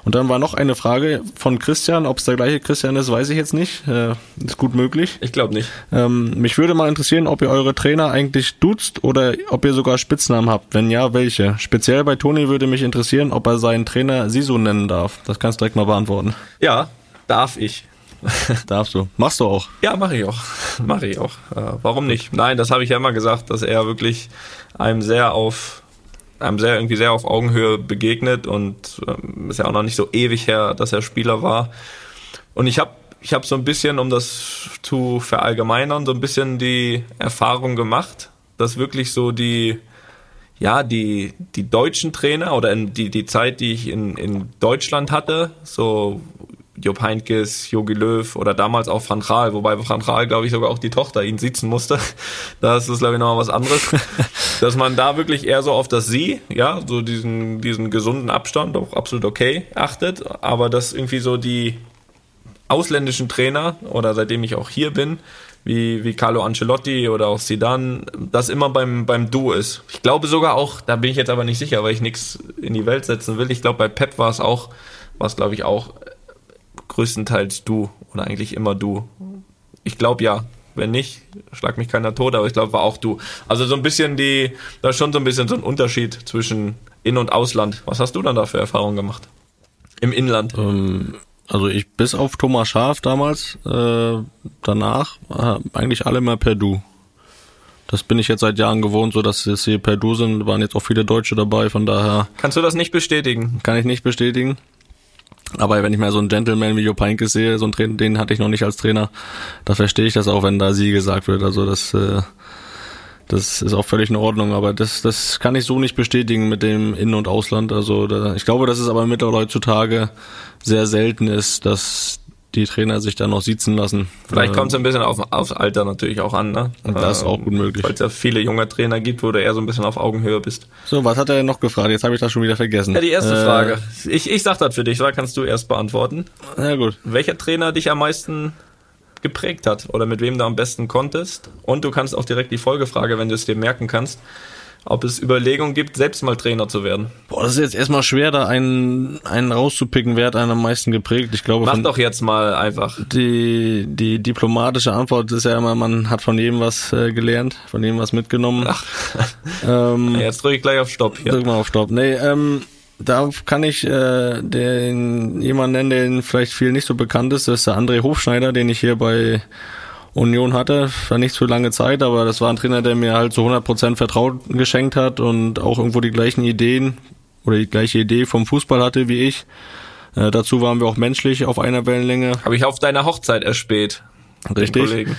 Und dann war noch eine Frage von Christian. Ob es der gleiche Christian ist, weiß ich jetzt nicht. Äh, ist gut möglich. Ich glaube nicht. Ähm, mich würde mal interessieren, ob ihr eure Trainer eigentlich duzt oder ob ihr sogar Spitznamen habt. Wenn ja, welche? Speziell bei Toni würde mich interessieren, ob er seinen Trainer Sisu nennen darf. Das kannst du direkt mal beantworten. Ja, darf ich. Darfst du. Machst du auch. Ja, mache ich auch. Mache ich auch. Äh, warum nicht? Nein, das habe ich ja immer gesagt, dass er wirklich einem sehr auf einem sehr irgendwie sehr auf Augenhöhe begegnet und ähm, ist ja auch noch nicht so ewig her, dass er Spieler war. Und ich habe ich habe so ein bisschen, um das zu verallgemeinern, so ein bisschen die Erfahrung gemacht, dass wirklich so die ja, die, die deutschen Trainer oder in die, die Zeit, die ich in, in Deutschland hatte, so Jupp Heynckes, Jogi Löw oder damals auch Van Gaal, wobei Van Gaal, glaube ich, sogar auch die Tochter ihn sitzen musste. Das ist, glaube ich, noch was anderes. Dass man da wirklich eher so auf das Sie, ja, so diesen, diesen gesunden Abstand, auch absolut okay, achtet, aber dass irgendwie so die ausländischen Trainer oder seitdem ich auch hier bin, wie, wie Carlo Ancelotti oder auch Zidane, das immer beim, beim Du ist. Ich glaube sogar auch, da bin ich jetzt aber nicht sicher, weil ich nichts in die Welt setzen will. Ich glaube, bei Pep war es auch, war es glaube ich auch größtenteils Du oder eigentlich immer Du. Ich glaube ja. Wenn nicht, schlag mich keiner tot, aber ich glaube, war auch du. Also so ein bisschen die, da ist schon so ein bisschen so ein Unterschied zwischen In- und Ausland. Was hast du dann da für Erfahrungen gemacht? Im Inland. Ähm, also ich bis auf Thomas Schaf damals, äh, danach äh, eigentlich alle mal per Du. Das bin ich jetzt seit Jahren gewohnt, so dass es hier per Du sind. Waren jetzt auch viele Deutsche dabei, von daher Kannst du das nicht bestätigen? kann ich nicht bestätigen. Aber wenn ich mal so einen Gentleman wie Jupp Heynckes sehe, so einen Trainer, den hatte ich noch nicht als Trainer, da verstehe ich das auch, wenn da sie gesagt wird. Also das, äh, das ist auch völlig in Ordnung. Aber das, das kann ich so nicht bestätigen mit dem In- und Ausland. Also da, ich glaube, dass es aber mittlerweile heutzutage sehr selten ist, dass die Trainer sich da noch sitzen lassen. Vielleicht kommt es ein bisschen auf, aufs Alter natürlich auch an, ne? Und das ist auch gut möglich. Weil es ja viele junge Trainer gibt, wo du eher so ein bisschen auf Augenhöhe bist. So, was hat er denn noch gefragt? Jetzt habe ich das schon wieder vergessen. Ja, die erste Äh, Frage. Ich, ich sag das für dich, da kannst du erst beantworten. Ja gut. Welcher Trainer dich am meisten geprägt hat oder mit wem du am besten konntest? Und du kannst auch direkt die Folgefrage, wenn du es dir merken kannst, ob es Überlegungen gibt, selbst mal Trainer zu werden. Boah, das ist jetzt erstmal schwer, da einen, einen rauszupicken, wer hat einen am meisten geprägt. Ich glaube, Mach doch jetzt mal einfach. die, die diplomatische Antwort ist ja immer, man hat von jedem was äh, gelernt, von jedem was mitgenommen. Ach, Ähm, jetzt drücke ich gleich auf Stopp hier. Drück mal auf Stopp. Nee, ähm, da kann ich äh, den jemanden nennen, der vielleicht viel nicht so bekannt ist. Das ist der André Hofschneider, den ich hier bei Union hatte. War nicht so lange Zeit, aber das war ein Trainer, der mir halt zu 100% Vertrauen geschenkt hat und auch irgendwo die gleichen Ideen oder die gleiche Idee vom Fußball hatte wie ich. Äh, dazu waren wir auch menschlich auf einer Wellenlänge. Habe ich auf deiner Hochzeit erspäht. Richtig. Kollegen.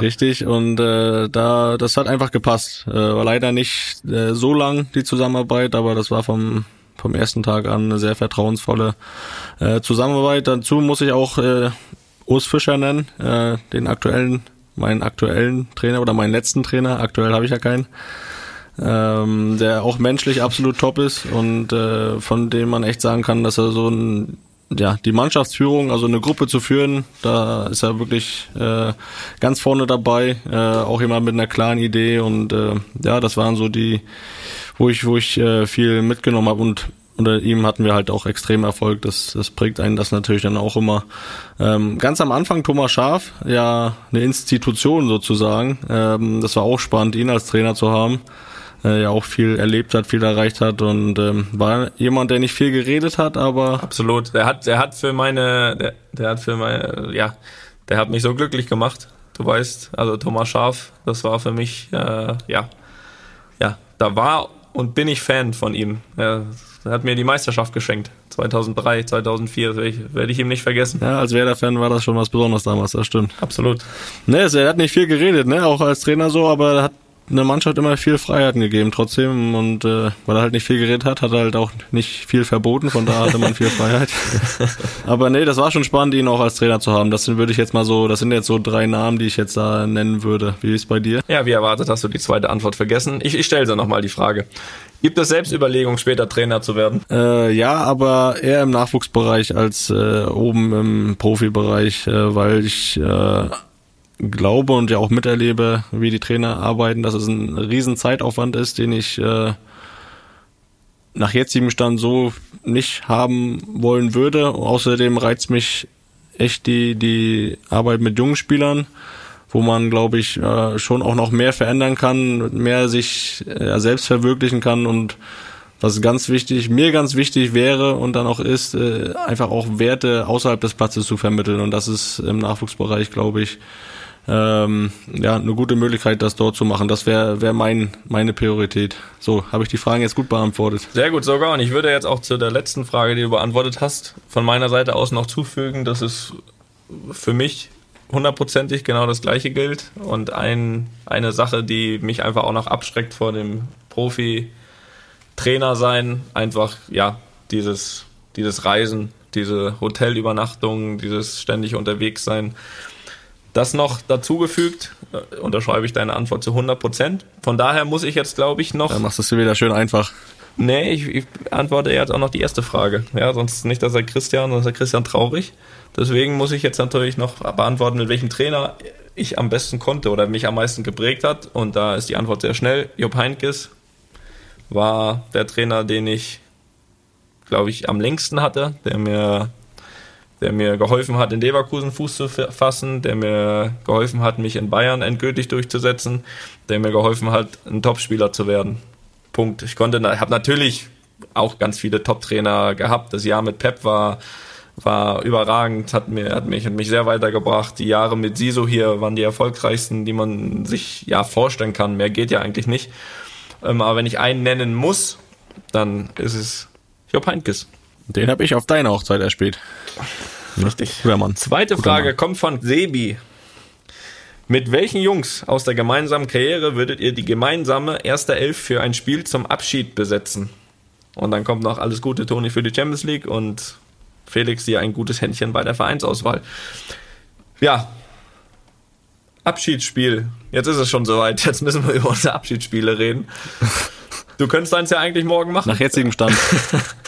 Richtig, und äh, da das hat einfach gepasst. Äh, war leider nicht äh, so lang die Zusammenarbeit, aber das war vom vom ersten Tag an eine sehr vertrauensvolle äh, Zusammenarbeit. Dazu muss ich auch äh, Urs Fischer nennen, äh, den aktuellen, meinen aktuellen Trainer oder meinen letzten Trainer. Aktuell habe ich ja keinen. Ähm, der auch menschlich absolut top ist und äh, von dem man echt sagen kann, dass er so ein ja, die Mannschaftsführung, also eine Gruppe zu führen, da ist er wirklich äh, ganz vorne dabei, äh, auch jemand mit einer klaren Idee und äh, ja, das waren so die, wo ich, wo ich äh, viel mitgenommen habe und unter ihm hatten wir halt auch extrem Erfolg. Das, das prägt einen das natürlich dann auch immer. Ähm, ganz am Anfang Thomas Schaf, ja eine Institution sozusagen. Ähm, das war auch spannend, ihn als Trainer zu haben äh, ja auch viel erlebt hat, viel erreicht hat und ähm, war jemand, der nicht viel geredet hat, aber Absolut. Der hat, der hat für meine, der, der hat für meine, ja, der hat mich so glücklich gemacht. Du weißt, also Thomas Schaf, das war für mich, äh, ja, ja, da war und bin ich Fan von ihm. Er, er hat mir die Meisterschaft geschenkt. 2003, 2004, das werde ich, werde ich ihm nicht vergessen. ja, als Werder-Fan war das schon was Besonderes damals, das stimmt. Absolut. Ne, er hat nicht viel geredet, ne, auch als Trainer so, aber er hat eine Mannschaft immer viel Freiheiten gegeben trotzdem und äh, weil er halt nicht viel geredet hat, hat er halt auch nicht viel verboten, von da hatte man viel Freiheit. aber nee, das war schon spannend, ihn auch als Trainer zu haben. Das sind, würde ich jetzt mal so, das sind jetzt so drei Namen, die ich jetzt da nennen würde. Wie ist bei dir? Ja, wie erwartet hast du die zweite Antwort vergessen. Ich, ich stelle sie nochmal die Frage. Gibt es Selbstüberlegungen, später Trainer zu werden? Äh, ja, aber eher im Nachwuchsbereich als äh, oben im Profibereich, äh, weil ich äh, glaube und ja auch miterlebe, wie die Trainer arbeiten, dass es ein riesen Zeitaufwand ist, den ich äh, nach jetzigem Stand so nicht haben wollen würde. Außerdem reizt mich echt die, die Arbeit mit jungen Spielern, wo man, glaube ich, äh, schon auch noch mehr verändern kann, mehr sich äh, selbst verwirklichen kann und was ganz wichtig, mir ganz wichtig wäre und dann auch ist, äh, einfach auch Werte außerhalb des Platzes zu vermitteln. Und das ist im Nachwuchsbereich, glaube ich, ähm, ja, eine gute Möglichkeit, das dort zu machen. Das wäre wär mein, meine Priorität. So, habe ich die Fragen jetzt gut beantwortet. Sehr gut, sogar. Und ich würde jetzt auch zu der letzten Frage, die du beantwortet hast, von meiner Seite aus noch zufügen, dass es für mich hundertprozentig genau das Gleiche gilt. Und ein, eine Sache, die mich einfach auch noch abschreckt vor dem Profi-Trainer sein, einfach, ja, dieses, dieses Reisen, diese Hotelübernachtung, dieses ständig unterwegs sein. Das noch dazugefügt, äh, unterschreibe ich deine Antwort zu 100 Prozent. Von daher muss ich jetzt, glaube ich, noch Dann machst du es wieder schön einfach. Nee, ich, ich antworte jetzt auch noch die erste Frage. Ja, sonst nicht, dass er Christian, sonst ist der Christian traurig. Deswegen muss ich jetzt natürlich noch beantworten, mit welchem Trainer ich am besten konnte oder mich am meisten geprägt hat. Und da ist die Antwort sehr schnell. Jupp Heynckes war der Trainer, den ich, glaube ich, am längsten hatte, der mir, der mir geholfen hat, in Leverkusen Fuß zu fassen, der mir geholfen hat, mich in Bayern endgültig durchzusetzen, der mir geholfen hat, ein Topspieler zu werden. Punkt. Ich konnte, habe natürlich auch ganz viele Top-Trainer gehabt. Das Jahr mit Pep war war überragend, hat mir hat mich hat mich sehr weitergebracht. Die Jahre mit Siso hier waren die erfolgreichsten, die man sich ja vorstellen kann. Mehr geht ja eigentlich nicht. Ähm, aber wenn ich einen nennen muss, dann ist es Jupp Heynckes. Den habe ich auf deiner Hochzeit erspielt. Richtig. Guter Mann. Zweite Guter Frage Mann. kommt von Sebi. Mit welchen Jungs aus der gemeinsamen Karriere würdet ihr die gemeinsame erste Elf für ein Spiel zum Abschied besetzen? Und dann kommt noch alles Gute, Toni, für die Champions League und Felix dir ein gutes Händchen bei der Vereinsauswahl. Ja. Abschiedsspiel. Jetzt ist es schon soweit. Jetzt müssen wir über unsere Abschiedsspiele reden. Du könntest eins ja eigentlich morgen machen. Nach jetzigem Stand.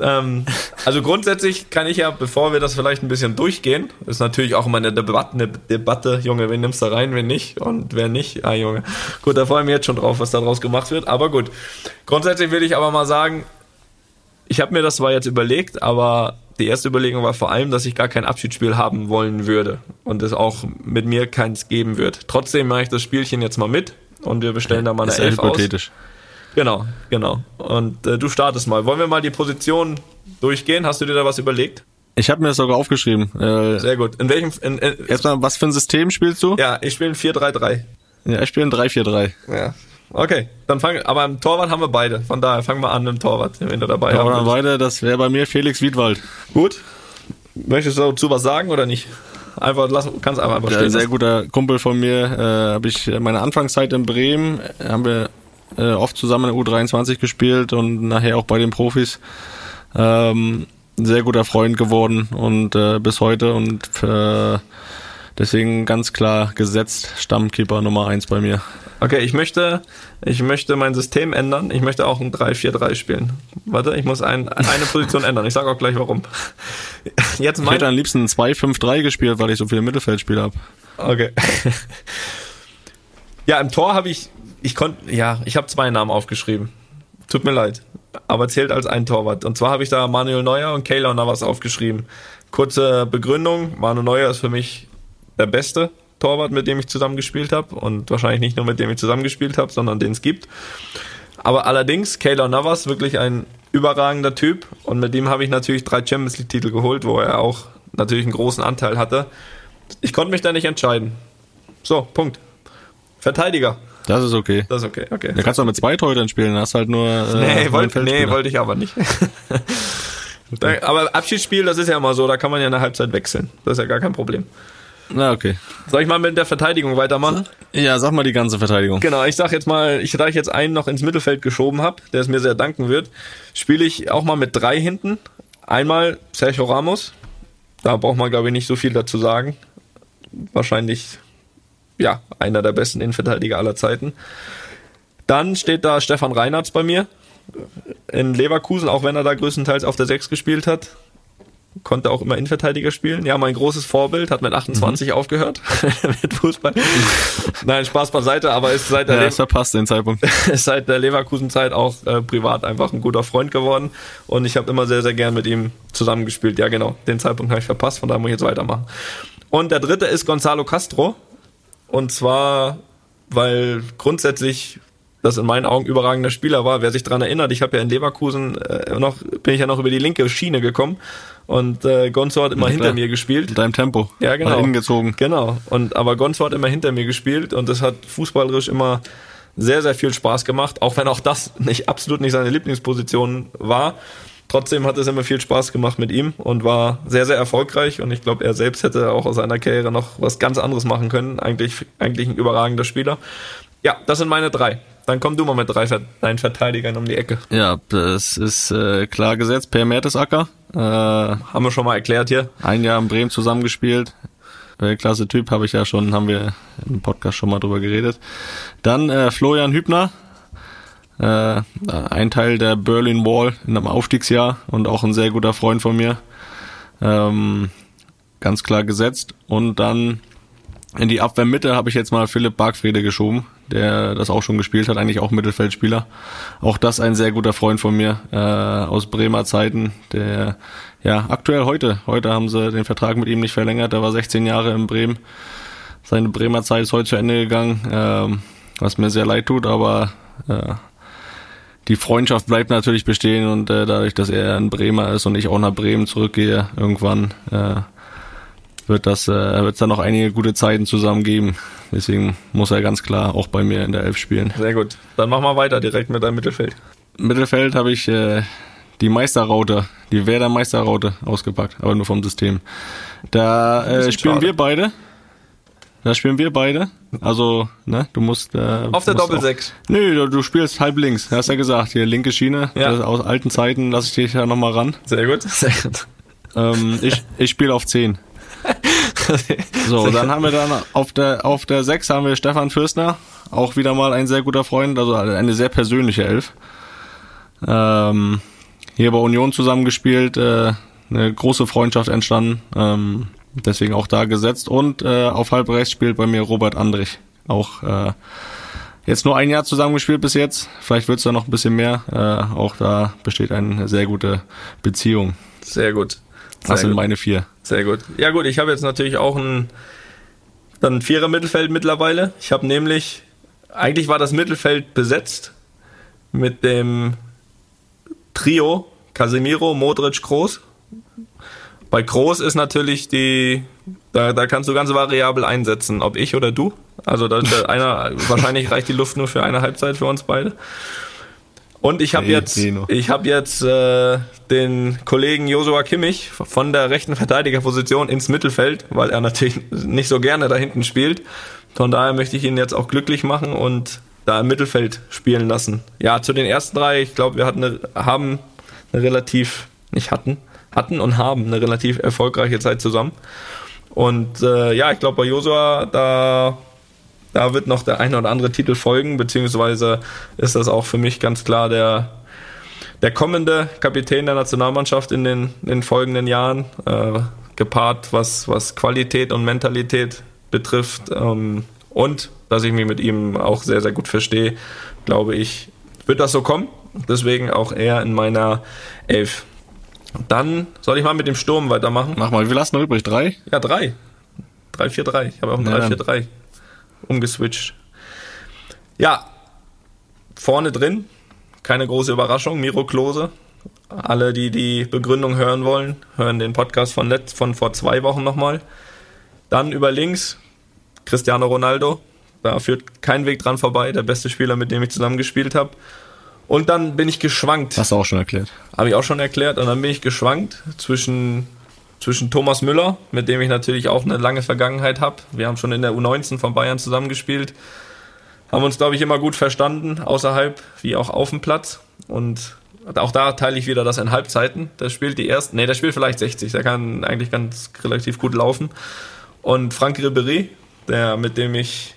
Ähm, also grundsätzlich kann ich ja, bevor wir das vielleicht ein bisschen durchgehen, ist natürlich auch immer eine Debatte, eine Debatte, Junge, wen nimmst du rein, wen nicht und wer nicht, ah Junge. Gut, da freue ich mich jetzt schon drauf, was da draus gemacht wird, aber gut. Grundsätzlich will ich aber mal sagen, ich habe mir das zwar jetzt überlegt, aber die erste Überlegung war vor allem, dass ich gar kein Abschiedsspiel haben wollen würde und es auch mit mir keins geben wird. Trotzdem mache ich das Spielchen jetzt mal mit und wir bestellen da mal eine Ist Elf aus. Genau, genau. Und äh, du startest mal. Wollen wir mal die Position durchgehen? Hast du dir da was überlegt? Ich habe mir das sogar aufgeschrieben. Äh, Sehr gut. In welchem? In, in, erstmal, was für ein System spielst du? ja, ich spiele ein 4-3-3. Ja, ich spiele ein 3-4-3. Ja. Okay, dann fangen. Aber im Torwart haben wir beide. Von daher fangen wir an im Torwart, wenn du dabei dann haben. weiter, das wäre bei mir Felix Wiedwald. Gut. Möchtest du dazu was sagen oder nicht? Einfach lass, kannst einfach einfach Ein stehen. sehr lassen. guter Kumpel von mir, äh, habe ich meine Anfangszeit in Bremen, äh, haben wir äh, oft zusammen in der U23 gespielt und nachher auch bei den Profis. Ähm, sehr guter Freund geworden und äh, bis heute und äh, deswegen ganz klar gesetzt Stammkeeper Nummer eins bei mir. Okay, ich möchte, ich möchte mein System ändern. Ich möchte auch ein 3-4-3 spielen. Warte, ich muss ein, eine Position ändern. Ich sage auch gleich warum. Jetzt Ich mein, hätte am liebsten ein 2-5-3 gespielt, weil ich so viele Mittelfeldspieler habe. Okay. ja, im Tor habe ich, ich konnte, ja, ich habe zwei Namen aufgeschrieben. Tut mir leid, aber zählt als ein Torwart. Und zwar habe ich da Manuel Neuer und Keylor Navas aufgeschrieben. Kurze Begründung: Manuel Neuer ist für mich der beste Torwart, mit dem ich zusammengespielt habe und wahrscheinlich nicht nur mit dem ich zusammengespielt habe, sondern den es gibt. Aber allerdings Keylor Navas wirklich ein überragender Typ und mit dem habe ich natürlich drei Champions League Titel geholt, wo er auch natürlich einen großen Anteil hatte. Ich konnte mich da nicht entscheiden. So, Punkt. Verteidiger. Das ist okay. Das ist okay, okay. Da kannst du auch mit zwei Torhütern spielen, hast halt nur äh, Nee, wollte nee, wollte ich aber nicht. Da- aber Abschiedsspiel, das ist ja immer so, da kann man ja in der Halbzeit wechseln. Das ist ja gar kein Problem. Na, okay. Soll ich mal mit der Verteidigung weitermachen? Ja, sag mal die ganze Verteidigung. Genau, ich sag jetzt mal, ich, da ich jetzt einen noch ins Mittelfeld geschoben habe, der es mir sehr danken wird, spiele ich auch mal mit drei hinten. Einmal Sergio Ramos. Da braucht man, glaube ich, nicht so viel dazu sagen. Wahrscheinlich, ja, einer der besten Innenverteidiger aller Zeiten. Dann steht da Stefan Reinhardt bei mir. In Leverkusen, auch wenn er da größtenteils auf der 6 gespielt hat. Konnte auch immer Innenverteidiger spielen. Ja, mein großes Vorbild hat mit 28 Mhm. aufgehört mit Fußball. Nein, Spaß beiseite, aber ist seit der, Ja, Le verpasst den Zeitpunkt. ist seit der Leverkusen-Zeit auch äh, privat einfach ein guter Freund geworden. Und ich habe immer sehr, sehr gern mit ihm zusammengespielt. Ja, genau. Den Zeitpunkt habe ich verpasst, von daher muss ich jetzt weitermachen. Und der dritte ist Gonzalo Castro. Und zwar, weil grundsätzlich das in meinen Augen überragender Spieler war. Wer sich dran erinnert, ich habe ja in Leverkusen äh, noch, bin ich ja noch über die linke Schiene gekommen und äh, Gonzo hat immer Ja, hinter klar. mir gespielt. In deinem Tempo. Ja, genau. Nach innen gezogen. Genau. Und aber Gonzo hat immer hinter mir gespielt und das hat fußballerisch immer sehr, sehr viel Spaß gemacht, auch wenn auch das nicht absolut nicht seine Lieblingsposition war. Trotzdem hat es immer viel Spaß gemacht mit ihm und war sehr, sehr erfolgreich. Und ich glaube, er selbst hätte auch aus seiner Karriere noch was ganz anderes machen können. Eigentlich, eigentlich ein überragender Spieler. Ja, das sind meine drei. Dann komm du mal mit drei deinen Verteidigern um die Ecke. Ja, das ist äh, klar gesetzt. Per Mertesacker. Äh, Haben wir schon mal erklärt hier. ein Jahr in Bremen zusammengespielt. Klasse Typ, habe ich ja schon, haben wir im Podcast schon mal drüber geredet. Dann äh, Florian Hübner, äh, ein Teil der Berlin Wall in einem Aufstiegsjahr und auch ein sehr guter Freund von mir. Ähm, ganz klar gesetzt. Und dann in die Abwehrmitte habe ich jetzt mal Philipp Bargfrede geschoben, der das auch schon gespielt hat, eigentlich auch Mittelfeldspieler. Auch das ein sehr guter Freund von mir äh, aus Bremer Zeiten, der ja aktuell heute, heute haben sie den Vertrag mit ihm nicht verlängert, der war 16 Jahre in Bremen. Seine Bremer Zeit ist heute zu Ende gegangen, ähm, was mir sehr leid tut, aber äh, die Freundschaft bleibt natürlich bestehen und äh, dadurch, dass er ein Bremer ist und ich auch nach Bremen zurückgehe, irgendwann äh, wird das äh, wird es da noch einige gute Zeiten zusammen geben. Deswegen muss er ganz klar auch bei mir in der Elf spielen. Sehr gut. Dann mach mal weiter direkt mit deinem Mittelfeld. Mittelfeld habe ich äh, die Meisterraute, die Werder Meisterraute ausgepackt, aber nur vom System. Da äh, spielen schade. wir beide. Da spielen wir beide. Also, ne, du musst. Äh, Auf der Doppelsechs. Nö, du, du spielst halb links. Hast ja gesagt, hier linke Schiene. Ja. Das aus alten Zeiten lasse ich dich ja nochmal ran. Sehr gut. Sehr gut. Ähm, ich ich spiele auf 10. So, dann haben wir dann auf der auf der 6 haben wir Stefan Fürstner, auch wieder mal ein sehr guter Freund, also eine sehr persönliche Elf. Ähm, hier bei Union zusammengespielt, äh, eine große Freundschaft entstanden, ähm, deswegen auch da gesetzt. Und äh, auf halb rechts spielt bei mir Robert Andrich, auch äh, jetzt nur ein Jahr zusammengespielt bis jetzt. Vielleicht wird es da noch ein bisschen mehr. Äh, auch da besteht eine sehr gute Beziehung. Sehr gut. Das Sehr sind gut. meine vier. Sehr gut. Ja gut, ich habe jetzt natürlich auch ein dann ein Vierer Mittelfeld mittlerweile. Ich habe nämlich eigentlich war das Mittelfeld besetzt mit dem Trio Casemiro, Modric, Kroos. Bei Kroos ist natürlich die da, da kannst du ganz variabel einsetzen, ob ich oder du. Also da, da einer wahrscheinlich reicht die Luft nur für eine Halbzeit für uns beide. Und ich habe Nee, jetzt, ich habe jetzt äh, den Kollegen Josua Kimmich von der rechten Verteidigerposition ins Mittelfeld, weil er natürlich nicht so gerne da hinten spielt. Von daher möchte ich ihn jetzt auch glücklich machen und da im Mittelfeld spielen lassen. Ja, zu den ersten drei, ich glaube, wir hatten eine, haben eine relativ, nicht hatten, hatten und haben eine relativ erfolgreiche Zeit zusammen. Und äh, ja, ich glaube, bei Josua, da da wird noch der eine oder andere Titel folgen, beziehungsweise ist das auch für mich ganz klar der, der kommende Kapitän der Nationalmannschaft in den, in den folgenden Jahren, äh, gepaart was, was Qualität und Mentalität betrifft. Ähm, und dass ich mich mit ihm auch sehr, sehr gut verstehe, glaube ich, wird das so kommen. Deswegen auch er in meiner Elf. Dann soll ich mal mit dem Sturm weitermachen. Mach mal, wir lassen noch übrig drei. Ja, drei. 3-4-3. Ich habe auch ein dann. 3-4-3 umgeswitcht. Ja, vorne drin, keine große Überraschung, Miro Klose. Alle, die die Begründung hören wollen, hören den Podcast von, letzt, von vor zwei Wochen nochmal. Dann über links Cristiano Ronaldo. Da führt kein Weg dran vorbei, der beste Spieler, mit dem ich zusammengespielt habe. Und dann bin ich geschwankt. Hast du auch schon erklärt. Habe ich auch schon erklärt. Und dann bin ich geschwankt zwischen, zwischen Thomas Müller, mit dem ich natürlich auch eine lange Vergangenheit habe. Wir haben schon in der U19 von Bayern zusammengespielt. Haben uns, glaube ich, immer gut verstanden, außerhalb wie auch auf dem Platz. Und auch da teile ich wieder das in Halbzeiten. Der spielt die ersten, nee, der spielt vielleicht 60. Der kann eigentlich ganz relativ gut laufen. Und Frank Ribéry, der, mit dem ich,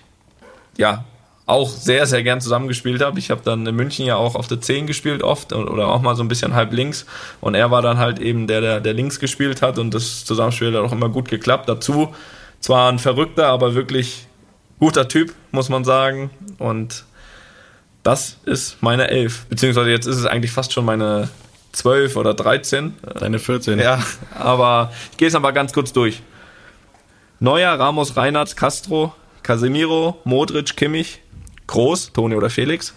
ja, auch sehr, sehr gern zusammengespielt habe. Ich habe dann in München ja auch auf der 10 gespielt oft oder auch mal so ein bisschen halb links. Und er war dann halt eben der, der, der links gespielt hat und das Zusammenspiel hat auch immer gut geklappt. Dazu zwar ein verrückter, aber wirklich guter Typ, muss man sagen. Und das ist meine 11. Beziehungsweise jetzt ist es eigentlich fast schon meine 12 oder 13. Deine 14. Ja, aber ich gehe es aber ganz kurz durch. Neuer, Ramos, Reinhardt, Castro, Casemiro, Modric, Kimmich, Groß, Toni oder Felix.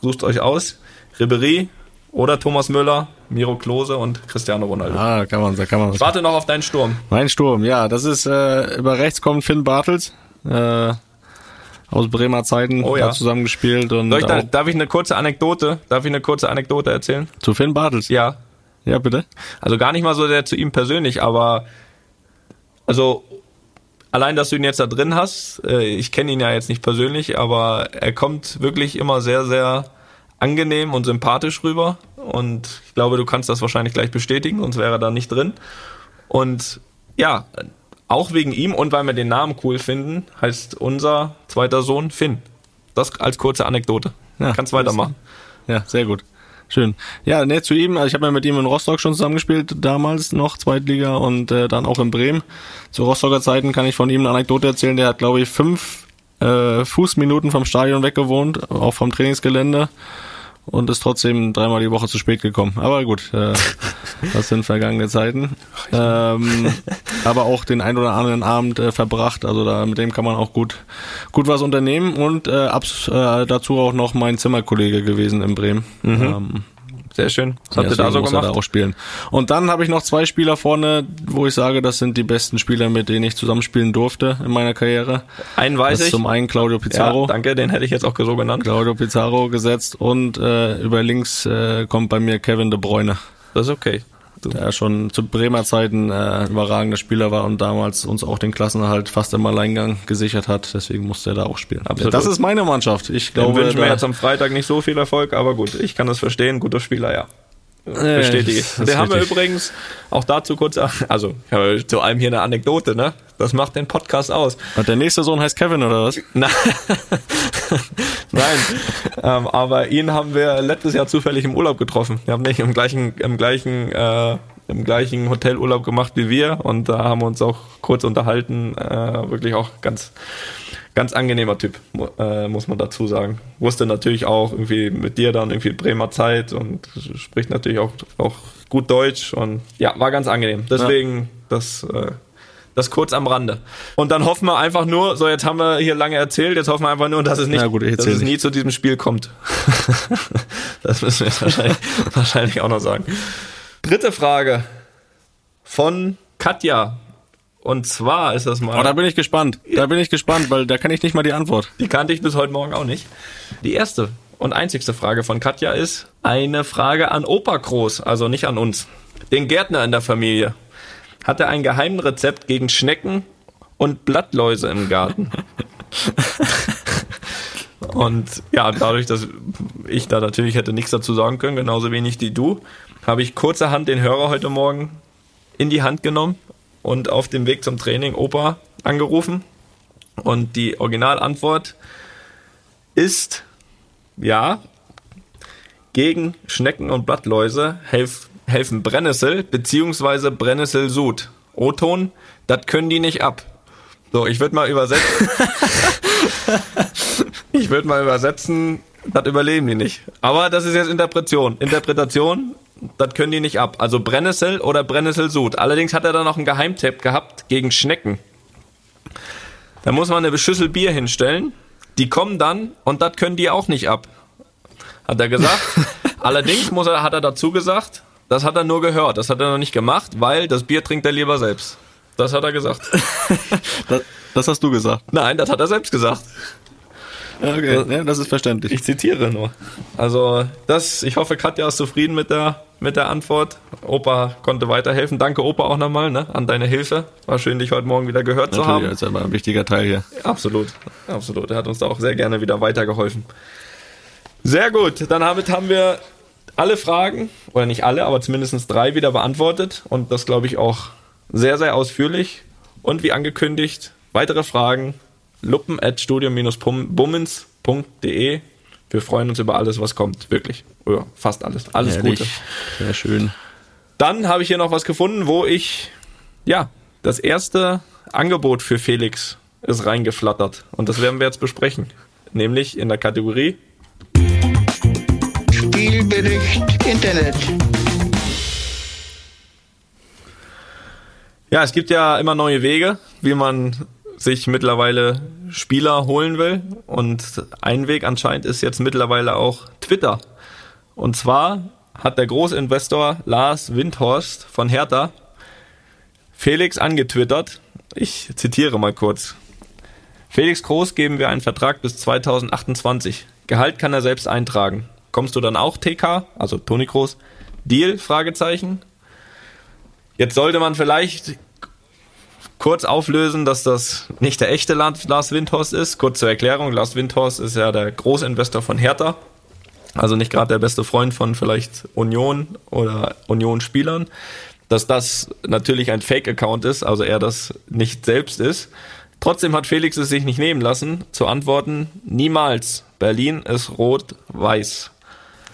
Sucht euch aus. Ribery oder Thomas Müller, Miro Klose und Cristiano Ronaldo. Ah, kann man, da kann man. Ich warte noch auf deinen Sturm. Mein Sturm, ja, das ist, äh, über rechts kommt Finn Bartels, äh, aus Bremer Zeiten, Oh ja. hat zusammengespielt und ich da, darf ich eine kurze Anekdote? Darf ich eine kurze Anekdote erzählen? zu Finn Bartels. Ja. Ja, bitte. Also gar nicht mal so sehr zu ihm persönlich, aber also allein, dass du ihn jetzt da drin hast, äh, ich kenne ihn ja jetzt nicht persönlich, aber er kommt wirklich immer sehr, sehr angenehm und sympathisch rüber und ich glaube, du kannst das wahrscheinlich gleich bestätigen, sonst wäre er da nicht drin. Und ja, auch wegen ihm und weil wir den Namen cool finden, heißt unser zweiter Sohn Finn. Das als kurze Anekdote. Ja, Kannst weitermachen. Ja, sehr gut. Schön. Ja, ne, zu ihm, also ich habe ja mit ihm in Rostock schon zusammengespielt, damals noch, Zweitliga und äh, dann auch in Bremen. Zu Rostocker Zeiten kann ich von ihm eine Anekdote erzählen, der hat, glaube ich, fünf äh, Fußminuten vom Stadion weggewohnt, auch vom Trainingsgelände und ist trotzdem dreimal die Woche zu spät gekommen. Aber gut, äh, das sind vergangene Zeiten. Ähm, aber auch den ein oder anderen Abend äh, verbracht, also da mit dem kann man auch gut gut was unternehmen und äh, abs, äh, dazu auch noch mein Zimmerkollege gewesen in Bremen. Ähm, Sehr schön. Was habt ihr da so gemacht? Da auch spielen. Und dann habe ich noch zwei Spieler vorne, wo ich sage, das sind die besten Spieler, mit denen ich zusammenspielen durfte in meiner Karriere. Einen Das weiß ist ich. zum einen Claudio Pizarro. Ja, danke, den hätte ich jetzt auch so genannt. Claudio Pizarro gesetzt und äh, über links äh, kommt bei mir Kevin De Bruyne. Das ist okay. Der schon zu Bremer Zeiten äh, überragender Spieler war und damals uns auch den Klassenerhalt fast im Alleingang gesichert hat. Deswegen musste er da auch spielen. Absolut. Das ist meine Mannschaft. Ich glaube, wünschen wir jetzt am Freitag nicht so viel Erfolg, aber gut, ich kann das verstehen. Guter Spieler, ja. Bestätige ich. Den haben wir richtig. übrigens auch dazu kurz, also zu allem hier eine Anekdote, ne? Das macht den Podcast aus. Und der nächste Sohn heißt Kevin oder was? Na, Nein, ähm, aber ihn haben wir letztes Jahr zufällig im Urlaub getroffen. Wir haben nicht im gleichen, im gleichen, äh, im gleichen Hotelurlaub gemacht wie wir und da haben wir uns auch kurz unterhalten. Äh, wirklich auch ganz, ganz angenehmer Typ, äh, muss man dazu sagen. Wusste natürlich auch irgendwie mit dir dann irgendwie Bremer Zeit und spricht natürlich auch, auch gut Deutsch und ja, war ganz angenehm. Deswegen das, äh, das kurz am Rande. Und dann hoffen wir einfach nur, so jetzt haben wir hier lange erzählt, jetzt hoffen wir einfach nur, dass es nicht, gut, dass es nicht. nie zu diesem Spiel kommt. das müssen wir jetzt wahrscheinlich, wahrscheinlich auch noch sagen. Dritte Frage von Katja. Und zwar ist das mal. Oh, da bin ich gespannt. Da bin ich gespannt, weil da kann ich nicht mal die Antwort. Die kannte ich bis heute Morgen auch nicht. Die erste und einzigste Frage von Katja ist eine Frage an Opa Groß, also nicht an uns. Den Gärtner in der Familie. Hat er ein Geheimrezept gegen Schnecken und Blattläuse im Garten? und ja, dadurch, dass ich da natürlich hätte nichts dazu sagen können, genauso wenig wie du, habe ich kurzerhand den Hörer heute Morgen in die Hand genommen und auf dem Weg zum Training Opa angerufen. Und die Originalantwort ist ja, gegen Schnecken und Blattläuse helf, helfen Brennnessel bzw. Brennnesselsud. O-Ton, das können die nicht ab. So, ich würde mal übersetzen. ich würde mal übersetzen, das überleben die nicht. Aber das ist jetzt Interpretation. Interpretation, das können die nicht ab. Also Brennnessel oder Brennesselsud. Allerdings hat er da noch einen Geheimtipp gehabt gegen Schnecken. Da muss man eine Schüssel Bier hinstellen. Die kommen dann und das können die auch nicht ab. Hat er gesagt. Allerdings muss er, hat er dazu gesagt, das hat er nur gehört. Das hat er noch nicht gemacht, weil das Bier trinkt er lieber selbst. Das hat er gesagt. Das, das hast du gesagt. Nein, das hat er selbst gesagt. Okay, ja, das ist verständlich. Ich zitiere nur. Also, das, ich hoffe, Katja ist zufrieden mit der, mit der Antwort. Opa konnte weiterhelfen. Danke, Opa, auch nochmal, ne, an deine Hilfe. War schön, dich heute Morgen wieder gehört zu Natürlich, haben. das ist aber ein wichtiger Teil hier. Absolut, absolut. Er hat uns da auch sehr gerne wieder weitergeholfen. Sehr gut, dann damit haben wir alle Fragen, oder nicht alle, aber zumindest drei wieder beantwortet und das glaube ich auch sehr, sehr ausführlich. Und wie angekündigt, weitere Fragen luppen at studium-bummens.de. Wir freuen uns über alles, was kommt, wirklich. Ja, fast alles. Alles Herrlich. Gute. Sehr schön. Dann habe ich hier noch was gefunden, wo ich, ja, das erste Angebot für Felix ist reingeflattert. Und das werden wir jetzt besprechen. Nämlich in der Kategorie Spielbericht Internet. Ja, es gibt ja immer neue Wege, wie man sich mittlerweile Spieler holen will. Und ein Weg anscheinend ist jetzt mittlerweile auch Twitter. Und zwar hat der Großinvestor Lars Windhorst von Hertha Felix angetwittert. Ich zitiere mal kurz. Felix Groß geben wir einen Vertrag bis 2028. Gehalt kann er selbst eintragen. Kommst du dann auch TK, also Toni Groß? Deal? Fragezeichen. Jetzt sollte man vielleicht kurz auflösen, dass das nicht der echte Lars Windhorst ist. Kurz zur Erklärung, Lars Windhorst ist ja der Großinvestor von Hertha. Also nicht gerade der beste Freund von vielleicht Union oder Union-Spielern. Dass das natürlich ein Fake-Account ist, also er das nicht selbst ist. Trotzdem hat Felix es sich nicht nehmen lassen, zu antworten, niemals. Berlin ist rot-weiß.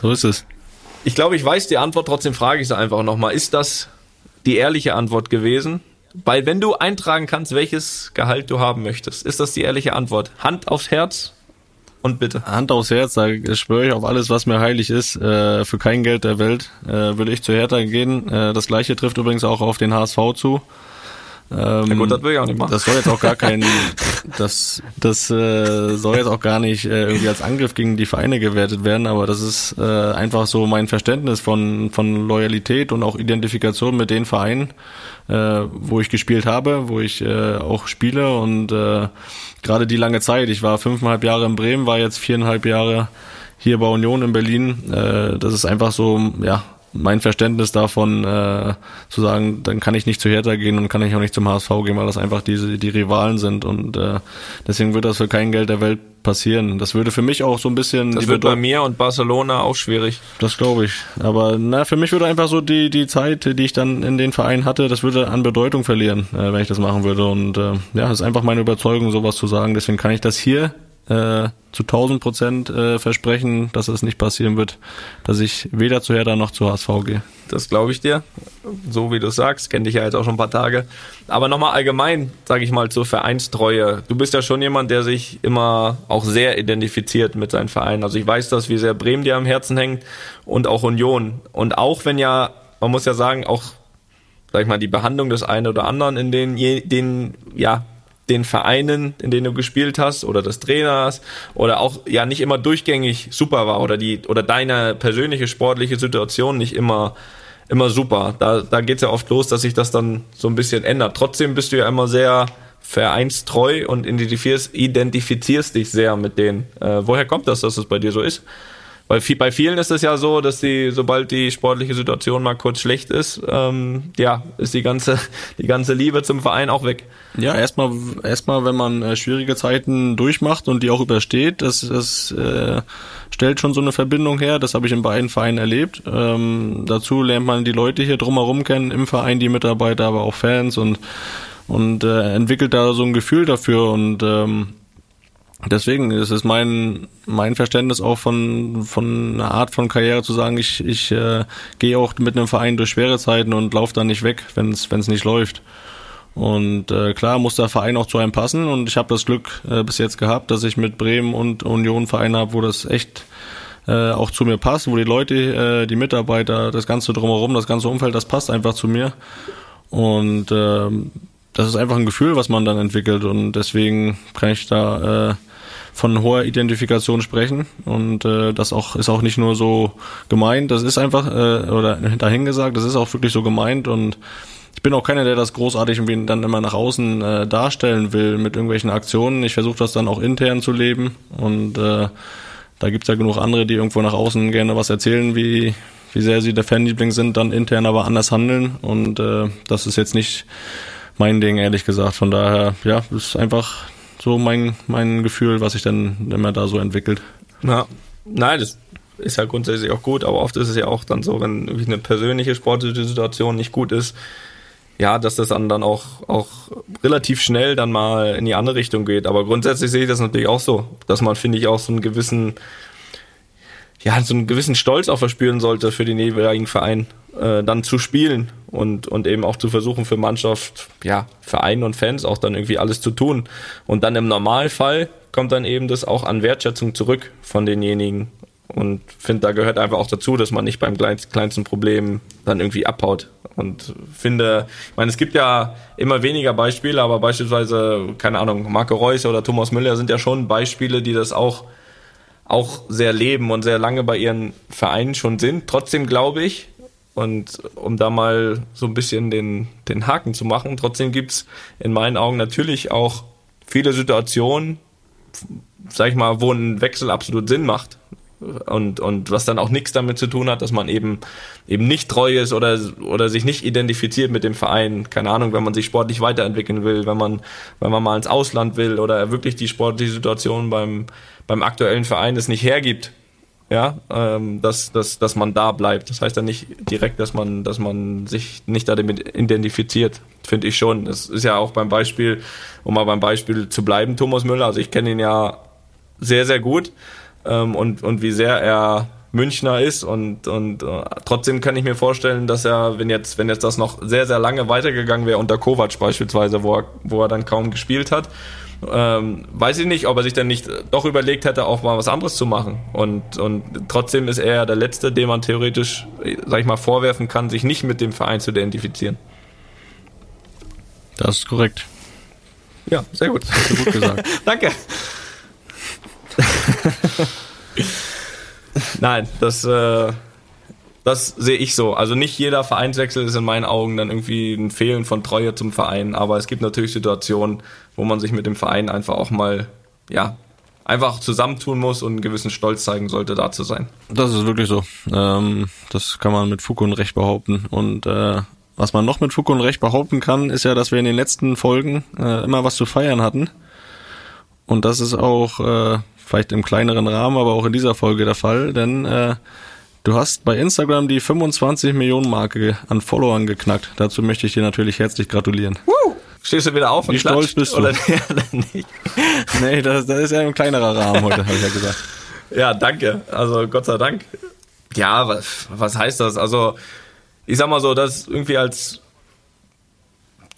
So ist es. Ich glaube, ich weiß die Antwort, trotzdem frage ich sie einfach nochmal. Ist das die ehrliche Antwort gewesen? Weil wenn du eintragen kannst, welches Gehalt du haben möchtest, ist das die ehrliche Antwort. Hand aufs Herz und bitte. Hand aufs Herz, da schwöre ich auf alles, was mir heilig ist. Äh, für kein Geld der Welt äh, würde ich zu Hertha gehen. Äh, das gleiche trifft übrigens auch auf den HSV zu. Ähm, Na gut, das will ich auch nicht machen. Das soll jetzt auch gar kein, das, das äh, soll jetzt auch gar nicht äh, irgendwie als Angriff gegen die Vereine gewertet werden, aber das ist äh, einfach so mein Verständnis von, von Loyalität und auch Identifikation mit den Vereinen, äh, wo ich gespielt habe, wo ich äh, auch spiele und äh, gerade die lange Zeit. Ich war fünfeinhalb Jahre in Bremen, war jetzt viereinhalb Jahre hier bei Union in Berlin. Äh, das ist einfach so, ja, mein Verständnis davon äh, zu sagen, dann kann ich nicht zu Hertha gehen und kann ich auch nicht zum HSV gehen, weil das einfach diese die Rivalen sind und äh, deswegen wird das für kein Geld der Welt passieren. Das würde für mich auch so ein bisschen. Das wird bei mir und Barcelona auch schwierig. Das glaube ich. Aber na, für mich würde einfach so die die Zeit, die ich dann in den Verein hatte, das würde an Bedeutung verlieren, äh, wenn ich das machen würde. Und äh, ja, das ist einfach meine Überzeugung, sowas zu sagen. Deswegen kann ich das hier äh, zu 1000 Prozent äh, versprechen, dass es nicht passieren wird, dass ich weder zu Hertha noch zu HSV gehe. Das glaube ich dir. So wie du sagst, kenne dich ja jetzt auch schon ein paar Tage. Aber nochmal allgemein, sage ich mal, zur Vereinstreue. Du bist ja schon jemand, der sich immer auch sehr identifiziert mit seinem Verein. Also ich weiß das, wie sehr Bremen dir am Herzen hängt und auch Union. Und auch wenn ja, man muss ja sagen, auch, sag ich mal, die Behandlung des einen oder anderen in den, den ja, den Vereinen, in denen du gespielt hast oder des Trainers oder auch ja nicht immer durchgängig super war oder die oder deine persönliche sportliche Situation nicht immer immer super. Da da geht's ja oft los, dass sich das dann so ein bisschen ändert. Trotzdem bist du ja immer sehr vereinstreu und identifizierst, identifizierst dich sehr mit denen. Äh, woher kommt das, dass das bei dir so ist? Weil viel, bei vielen ist es ja so, dass die, sobald die sportliche Situation mal kurz schlecht ist, ähm, ja, ist die ganze, die ganze Liebe zum Verein auch weg. Ja, erstmal, erstmal, wenn man äh, schwierige Zeiten durchmacht und die auch übersteht, das, das äh, stellt schon so eine Verbindung her. Das habe ich in beiden Vereinen erlebt. Ähm, dazu lernt man die Leute hier drumherum kennen, im Verein die Mitarbeiter, aber auch Fans und und äh, entwickelt da so ein Gefühl dafür und ähm, Deswegen ist es mein mein Verständnis auch von von einer Art von Karriere zu sagen, ich ich äh, gehe auch mit einem Verein durch schwere Zeiten und laufe dann nicht weg, wenn es wenn es nicht läuft. Und äh, klar muss der Verein auch zu einem passen und ich habe das Glück äh, bis jetzt gehabt, dass ich mit Bremen und Union Vereine habe, wo das echt äh, auch zu mir passt, wo die Leute, äh, die Mitarbeiter, das ganze drumherum, das ganze Umfeld, das passt einfach zu mir. Und äh, das ist einfach ein Gefühl, was man dann entwickelt und deswegen kann ich da äh, von hoher Identifikation sprechen. Und äh, das auch ist auch nicht nur so gemeint, das ist einfach äh, oder dahingesagt, das ist auch wirklich so gemeint. Und ich bin auch keiner, der das großartig irgendwie dann immer nach außen äh, darstellen will mit irgendwelchen Aktionen. Ich versuche das dann auch intern zu leben. Und äh, da gibt's ja genug andere, die irgendwo nach außen gerne was erzählen, wie wie sehr sie der Fanliebling sind, dann intern aber anders handeln. Und äh, das ist jetzt nicht mein Ding, ehrlich gesagt. Von daher, ja, ist einfach so mein, mein Gefühl, was sich dann immer da so entwickelt. Ja, nein, das ist ja grundsätzlich auch gut, aber oft ist es ja auch dann so, wenn eine persönliche sportliche Situation nicht gut ist, ja, dass das dann, dann auch, auch relativ schnell dann mal in die andere Richtung geht. Aber grundsätzlich sehe ich das natürlich auch so, dass man, finde ich, auch so einen gewissen, ja, so einen gewissen Stolz auch verspüren sollte für den jeweiligen Verein, äh, dann zu spielen und, und eben auch zu versuchen für Mannschaft, ja, Verein und Fans auch dann irgendwie alles zu tun. Und dann im Normalfall kommt dann eben das auch an Wertschätzung zurück von denjenigen. Und finde, da gehört einfach auch dazu, dass man nicht beim kleinsten Problem dann irgendwie abhaut. Und finde, ich meine, es gibt ja immer weniger Beispiele, aber beispielsweise, keine Ahnung, Marco Reus oder Thomas Müller sind ja schon Beispiele, die das auch, auch sehr leben und sehr lange bei ihren Vereinen schon sind. Trotzdem glaube ich, und um da mal so ein bisschen den, den Haken zu machen, trotzdem gibt's in meinen Augen natürlich auch viele Situationen, sag ich mal, wo ein Wechsel absolut Sinn macht. Und, und was dann auch nichts damit zu tun hat, dass man eben eben nicht treu ist oder oder sich nicht identifiziert mit dem Verein. Keine Ahnung, wenn man sich sportlich weiterentwickeln will, wenn man wenn man mal ins Ausland will oder wirklich die sportliche Situation beim beim aktuellen Verein es nicht hergibt, ja, ähm, dass, dass, dass man da bleibt. Das heißt ja nicht direkt, dass man, dass man sich nicht damit identifiziert, finde ich schon. Das ist ja auch beim Beispiel, um mal beim Beispiel zu bleiben, Thomas Müller. Also ich kenne ihn ja sehr, sehr gut ähm, und, und wie sehr er Münchner ist und, und uh, trotzdem kann ich mir vorstellen, dass er, wenn jetzt, wenn jetzt das noch sehr, sehr lange weitergegangen wäre unter Kovac beispielsweise, wo er, wo er dann kaum gespielt hat, ähm, weiß ich nicht, ob er sich dann nicht doch überlegt hätte, auch mal was anderes zu machen. Und, und trotzdem ist er der Letzte, dem man theoretisch, sag ich mal, vorwerfen kann, sich nicht mit dem Verein zu identifizieren. Das ist korrekt. Ja, sehr gut. Hast du gut gesagt. Danke. Nein, das, äh, das sehe ich so. Also nicht jeder Vereinswechsel ist in meinen Augen dann irgendwie ein Fehlen von Treue zum Verein, aber es gibt natürlich Situationen, wo man sich mit dem Verein einfach auch mal, ja, einfach zusammentun muss und einen gewissen Stolz zeigen sollte, da zu sein. Das ist wirklich so. Ähm, das kann man mit Fug und Recht behaupten. Und äh, was man noch mit Fug und Recht behaupten kann, ist ja, dass wir in den letzten Folgen äh, immer was zu feiern hatten. Und das ist auch äh, vielleicht im kleineren Rahmen, aber auch in dieser Folge der Fall, denn äh, du hast bei Instagram die 25 Millionen Marke an Followern geknackt. Dazu möchte ich dir natürlich herzlich gratulieren. Woo! Stehst du wieder auf und Wie stolz bist du? Oder, oder nicht? Nee, das, das ist ja ein kleinerer Rahmen heute, habe ich ja gesagt. Ja, danke. Also Gott sei Dank. Ja, was, was heißt das? Also ich sag mal so, das irgendwie als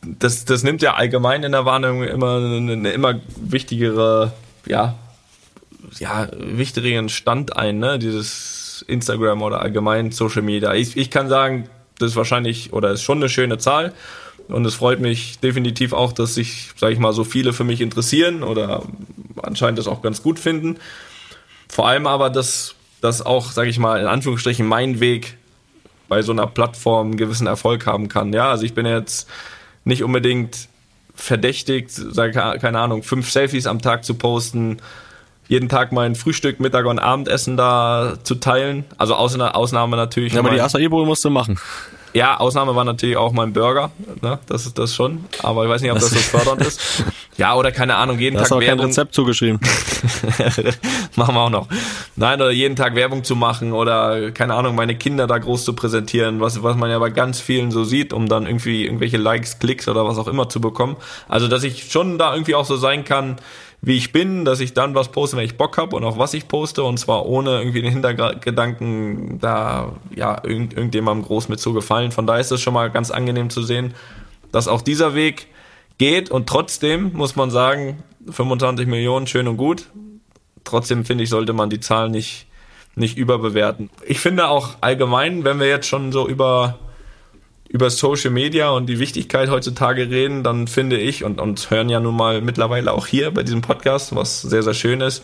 das, das nimmt ja allgemein in der Wahrnehmung immer eine, eine immer wichtigere, ja, ja, wichtigeren Stand ein, ne? Dieses Instagram oder allgemein Social Media. Ich, ich kann sagen, das ist wahrscheinlich oder ist schon eine schöne Zahl. Und es freut mich definitiv auch, dass sich, sage ich mal, so viele für mich interessieren oder anscheinend das auch ganz gut finden. Vor allem aber, dass, dass auch, sage ich mal, in Anführungsstrichen mein Weg bei so einer Plattform einen gewissen Erfolg haben kann. Ja, also ich bin jetzt nicht unbedingt verdächtigt, sag, keine Ahnung, fünf Selfies am Tag zu posten, jeden Tag mein Frühstück, Mittag und Abendessen da zu teilen. Also Ausna Ausnahme natürlich. Ja, aber die mein- Acai Bowl musst du machen. ja, Ausnahme war natürlich auch mein Burger, ne? das ist das schon. Aber ich weiß nicht, ob das so fördernd ist. Ja, oder keine Ahnung, jeden Da hast Tag kein Werbung. Rezept zugeschrieben. machen wir auch noch. Nein, oder jeden Tag Werbung zu machen oder, keine Ahnung, meine Kinder da groß zu präsentieren, was, was man ja bei ganz vielen so sieht, um dann irgendwie irgendwelche Likes, Klicks oder was auch immer zu bekommen. Also, dass ich schon da irgendwie auch so sein kann, wie ich bin, dass ich dann was poste, wenn ich Bock habe und auch was ich poste und zwar ohne irgendwie den Hintergedanken, da ja irgend, irgendjemandem groß mit zu gefallen. Von daher ist es schon mal ganz angenehm zu sehen, dass auch dieser Weg geht und trotzdem muss man sagen, 25 Millionen, schön und gut. Trotzdem finde ich, sollte man die Zahlen nicht, nicht überbewerten. Ich finde auch allgemein, wenn wir jetzt schon so über, über Social Media und die Wichtigkeit heutzutage reden, dann finde ich, und uns hören ja nun mal mittlerweile auch hier bei diesem Podcast, was sehr, sehr schön ist,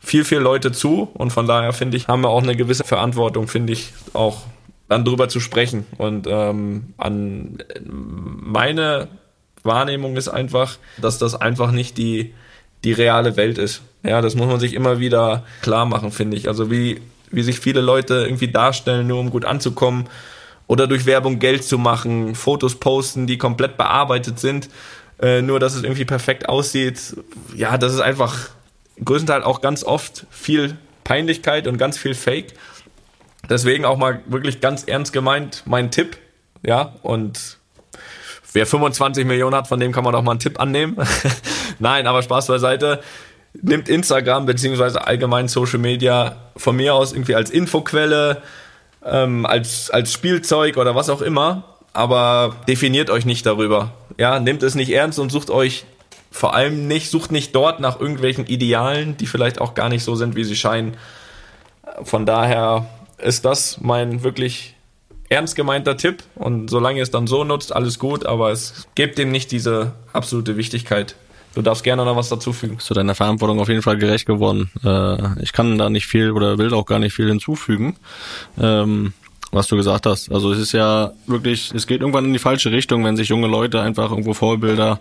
viel, viel Leute zu. Und von daher finde ich, haben wir auch eine gewisse Verantwortung, finde ich, auch dann drüber zu sprechen. Und ähm, an meine Wahrnehmung ist einfach, dass das einfach nicht die, die reale Welt ist. Ja, das muss man sich immer wieder klar machen, finde ich. Also wie, wie sich viele Leute irgendwie darstellen, nur um gut anzukommen oder durch Werbung Geld zu machen, Fotos posten, die komplett bearbeitet sind, äh, nur dass es irgendwie perfekt aussieht. Ja, das ist einfach größtenteils auch ganz oft viel Peinlichkeit und ganz viel Fake. Deswegen auch mal wirklich ganz ernst gemeint mein Tipp. Ja, und wer 25 Millionen hat, von dem kann man auch mal einen Tipp annehmen. Nein, aber Spaß beiseite. Nimmt Instagram beziehungsweise allgemein Social Media von mir aus irgendwie als Infoquelle, ähm, als, als Spielzeug oder was auch immer, aber definiert euch nicht darüber. Ja, nehmt es nicht ernst und sucht euch vor allem nicht, sucht nicht dort nach irgendwelchen Idealen, die vielleicht auch gar nicht so sind, wie sie scheinen. Von daher ist das mein wirklich ernst gemeinter Tipp und solange ihr es dann so nutzt, alles gut, aber es gebt dem nicht diese absolute Wichtigkeit. Du darfst gerne noch was dazufügen. zu deiner Verantwortung auf jeden Fall gerecht geworden. Äh, ich kann da nicht viel oder will auch gar nicht viel hinzufügen, ähm, was du gesagt hast. Also es ist ja wirklich, es geht irgendwann in die falsche Richtung, wenn sich junge Leute einfach irgendwo Vorbilder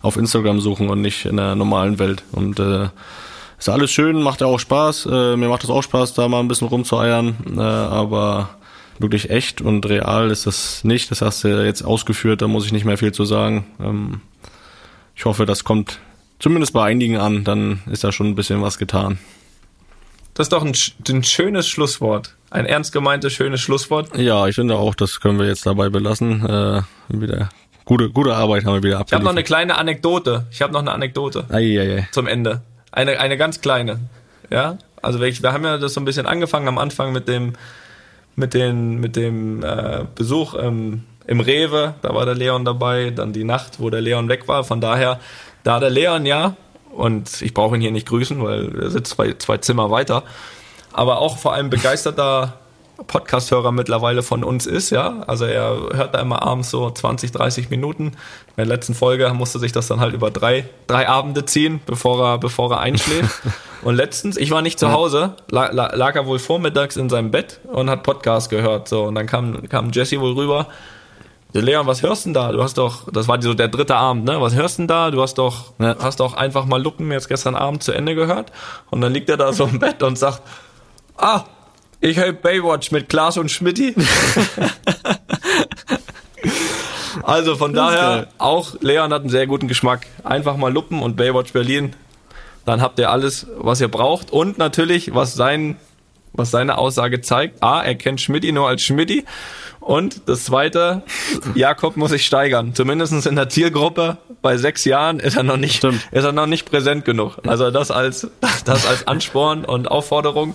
auf Instagram suchen und nicht in der normalen Welt. Und äh, ist alles schön, macht ja auch Spaß. Äh, mir macht es auch Spaß, da mal ein bisschen rumzueiern, aber wirklich echt und real ist das nicht. Das hast du jetzt ausgeführt, da muss ich nicht mehr viel zu sagen. Ähm, ich hoffe, das kommt zumindest bei einigen an, dann ist da schon ein bisschen was getan. Das ist doch ein, ein schönes Schlusswort. Ein ernst gemeintes, schönes Schlusswort. Ja, ich finde auch, das können wir jetzt dabei belassen. Äh, wieder gute, gute Arbeit haben wir wieder Ich habe noch eine abgeliefert. kleine Anekdote. Ich habe noch eine Anekdote Eieiei. zum Ende. Eine, eine ganz kleine. Ja, also wir, wir haben ja das so ein bisschen angefangen am Anfang mit dem, mit den, mit dem äh, Besuch ähm, im Rewe. Da war der Leon dabei. Dann die Nacht, wo der Leon weg war. Von daher, da der Leon ja, und ich brauche ihn hier nicht grüßen, weil er sitzt zwei, zwei Zimmer weiter, aber auch vor allem begeisterter Podcast-Hörer mittlerweile von uns ist, ja. Also er hört da immer abends so 20, 30 Minuten. In der letzten Folge musste sich das dann halt über drei, drei Abende ziehen, bevor er, bevor er einschläft. und letztens, ich war nicht zu Hause, lag, lag er wohl vormittags in seinem Bett und hat Podcast gehört. So, und dann kam, kam Jesse wohl rüber Leon, was hörst denn da? Du hast doch, das war so der dritte Abend, ne? Was hörst denn da? Du hast doch, Ja. hast doch einfach mal Luppen jetzt gestern Abend zu Ende gehört. Und dann liegt er da so im Bett und sagt, ah, ich höre Baywatch mit Klaas und Schmidti. also von daher, auch Leon hat einen sehr guten Geschmack. Einfach mal Luppen und Baywatch Berlin. Dann habt ihr alles, was ihr braucht. Und natürlich, was sein, was seine Aussage zeigt. A, er kennt Schmidti nur als Schmidti. Und das zweite, Jakob muss sich steigern. Zumindest in der Zielgruppe bei sechs Jahren ist er noch nicht, Stimmt. ist er noch nicht präsent genug. Also das als, das als Ansporn und Aufforderung.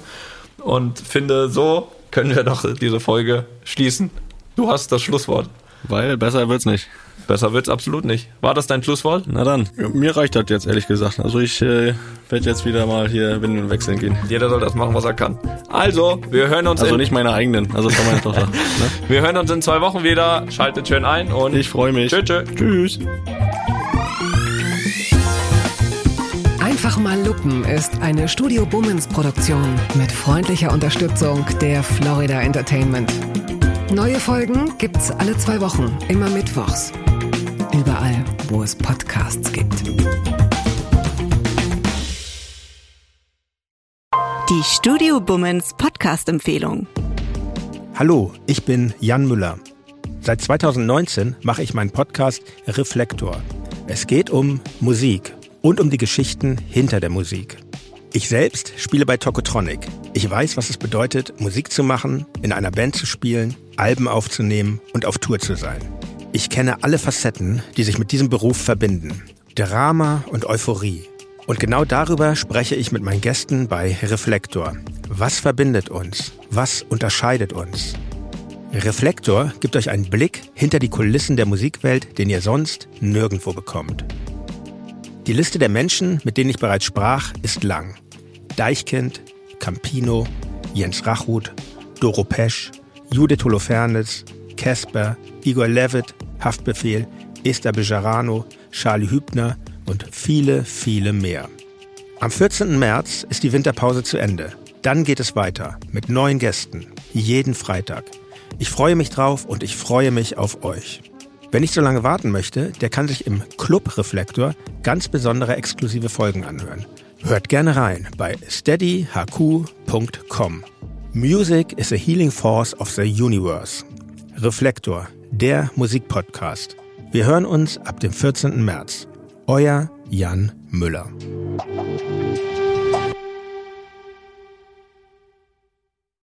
Und finde, so können wir doch diese Folge schließen. Du hast das Schlusswort. Weil besser wird's nicht. Besser wird's absolut nicht. War das dein Schlusswort? Na dann, mir reicht das jetzt ehrlich gesagt. Also ich äh, werde jetzt wieder mal hier Windeln wechseln gehen. Jeder soll das machen, was er kann. Also, wir hören uns Also in, nicht meine eigenen, also von meiner Tochter. Ne? wir hören uns in zwei Wochen wieder. Schaltet schön ein und Ich freue mich. Tschö, tschö. Tschüss. Einfach mal Lupen ist eine Studio Bummens Produktion mit freundlicher Unterstützung der Florida Entertainment. Neue Folgen gibt's alle zwei Wochen, immer mittwochs. Überall, wo es Podcasts gibt. Die Studio Bummens Podcast-Empfehlung. Hallo, ich bin Jan Müller. Seit 2019 mache ich meinen Podcast Reflektor. Es geht um Musik und um die Geschichten hinter der Musik. Ich selbst spiele bei Tokotronic. Ich weiß, was es bedeutet, Musik zu machen, in einer Band zu spielen, Alben aufzunehmen und auf Tour zu sein. Ich kenne alle Facetten, die sich mit diesem Beruf verbinden. Drama und Euphorie. Und genau darüber spreche ich mit meinen Gästen bei Reflektor. Was verbindet uns? Was unterscheidet uns? Reflektor gibt euch einen Blick hinter die Kulissen der Musikwelt, den ihr sonst nirgendwo bekommt. Die Liste der Menschen, mit denen ich bereits sprach, ist lang. Deichkind, Campino, Jens Rachut, Doro Pesch, Judith Holofernes, Casper, Igor Levitt, Haftbefehl, Esther Bejarano, Charlie Hübner und viele, viele mehr. Am 14. März ist die Winterpause zu Ende. Dann geht es weiter mit neuen Gästen, jeden Freitag. Ich freue mich drauf und ich freue mich auf euch. Wer nicht so lange warten möchte, der kann sich im Club Reflektor ganz besondere exklusive Folgen anhören. Hört gerne rein bei steadyhq.com. Music is a healing force of the universe. Reflektor, der Musikpodcast. Wir hören uns ab dem 14. März. Euer Jan Müller.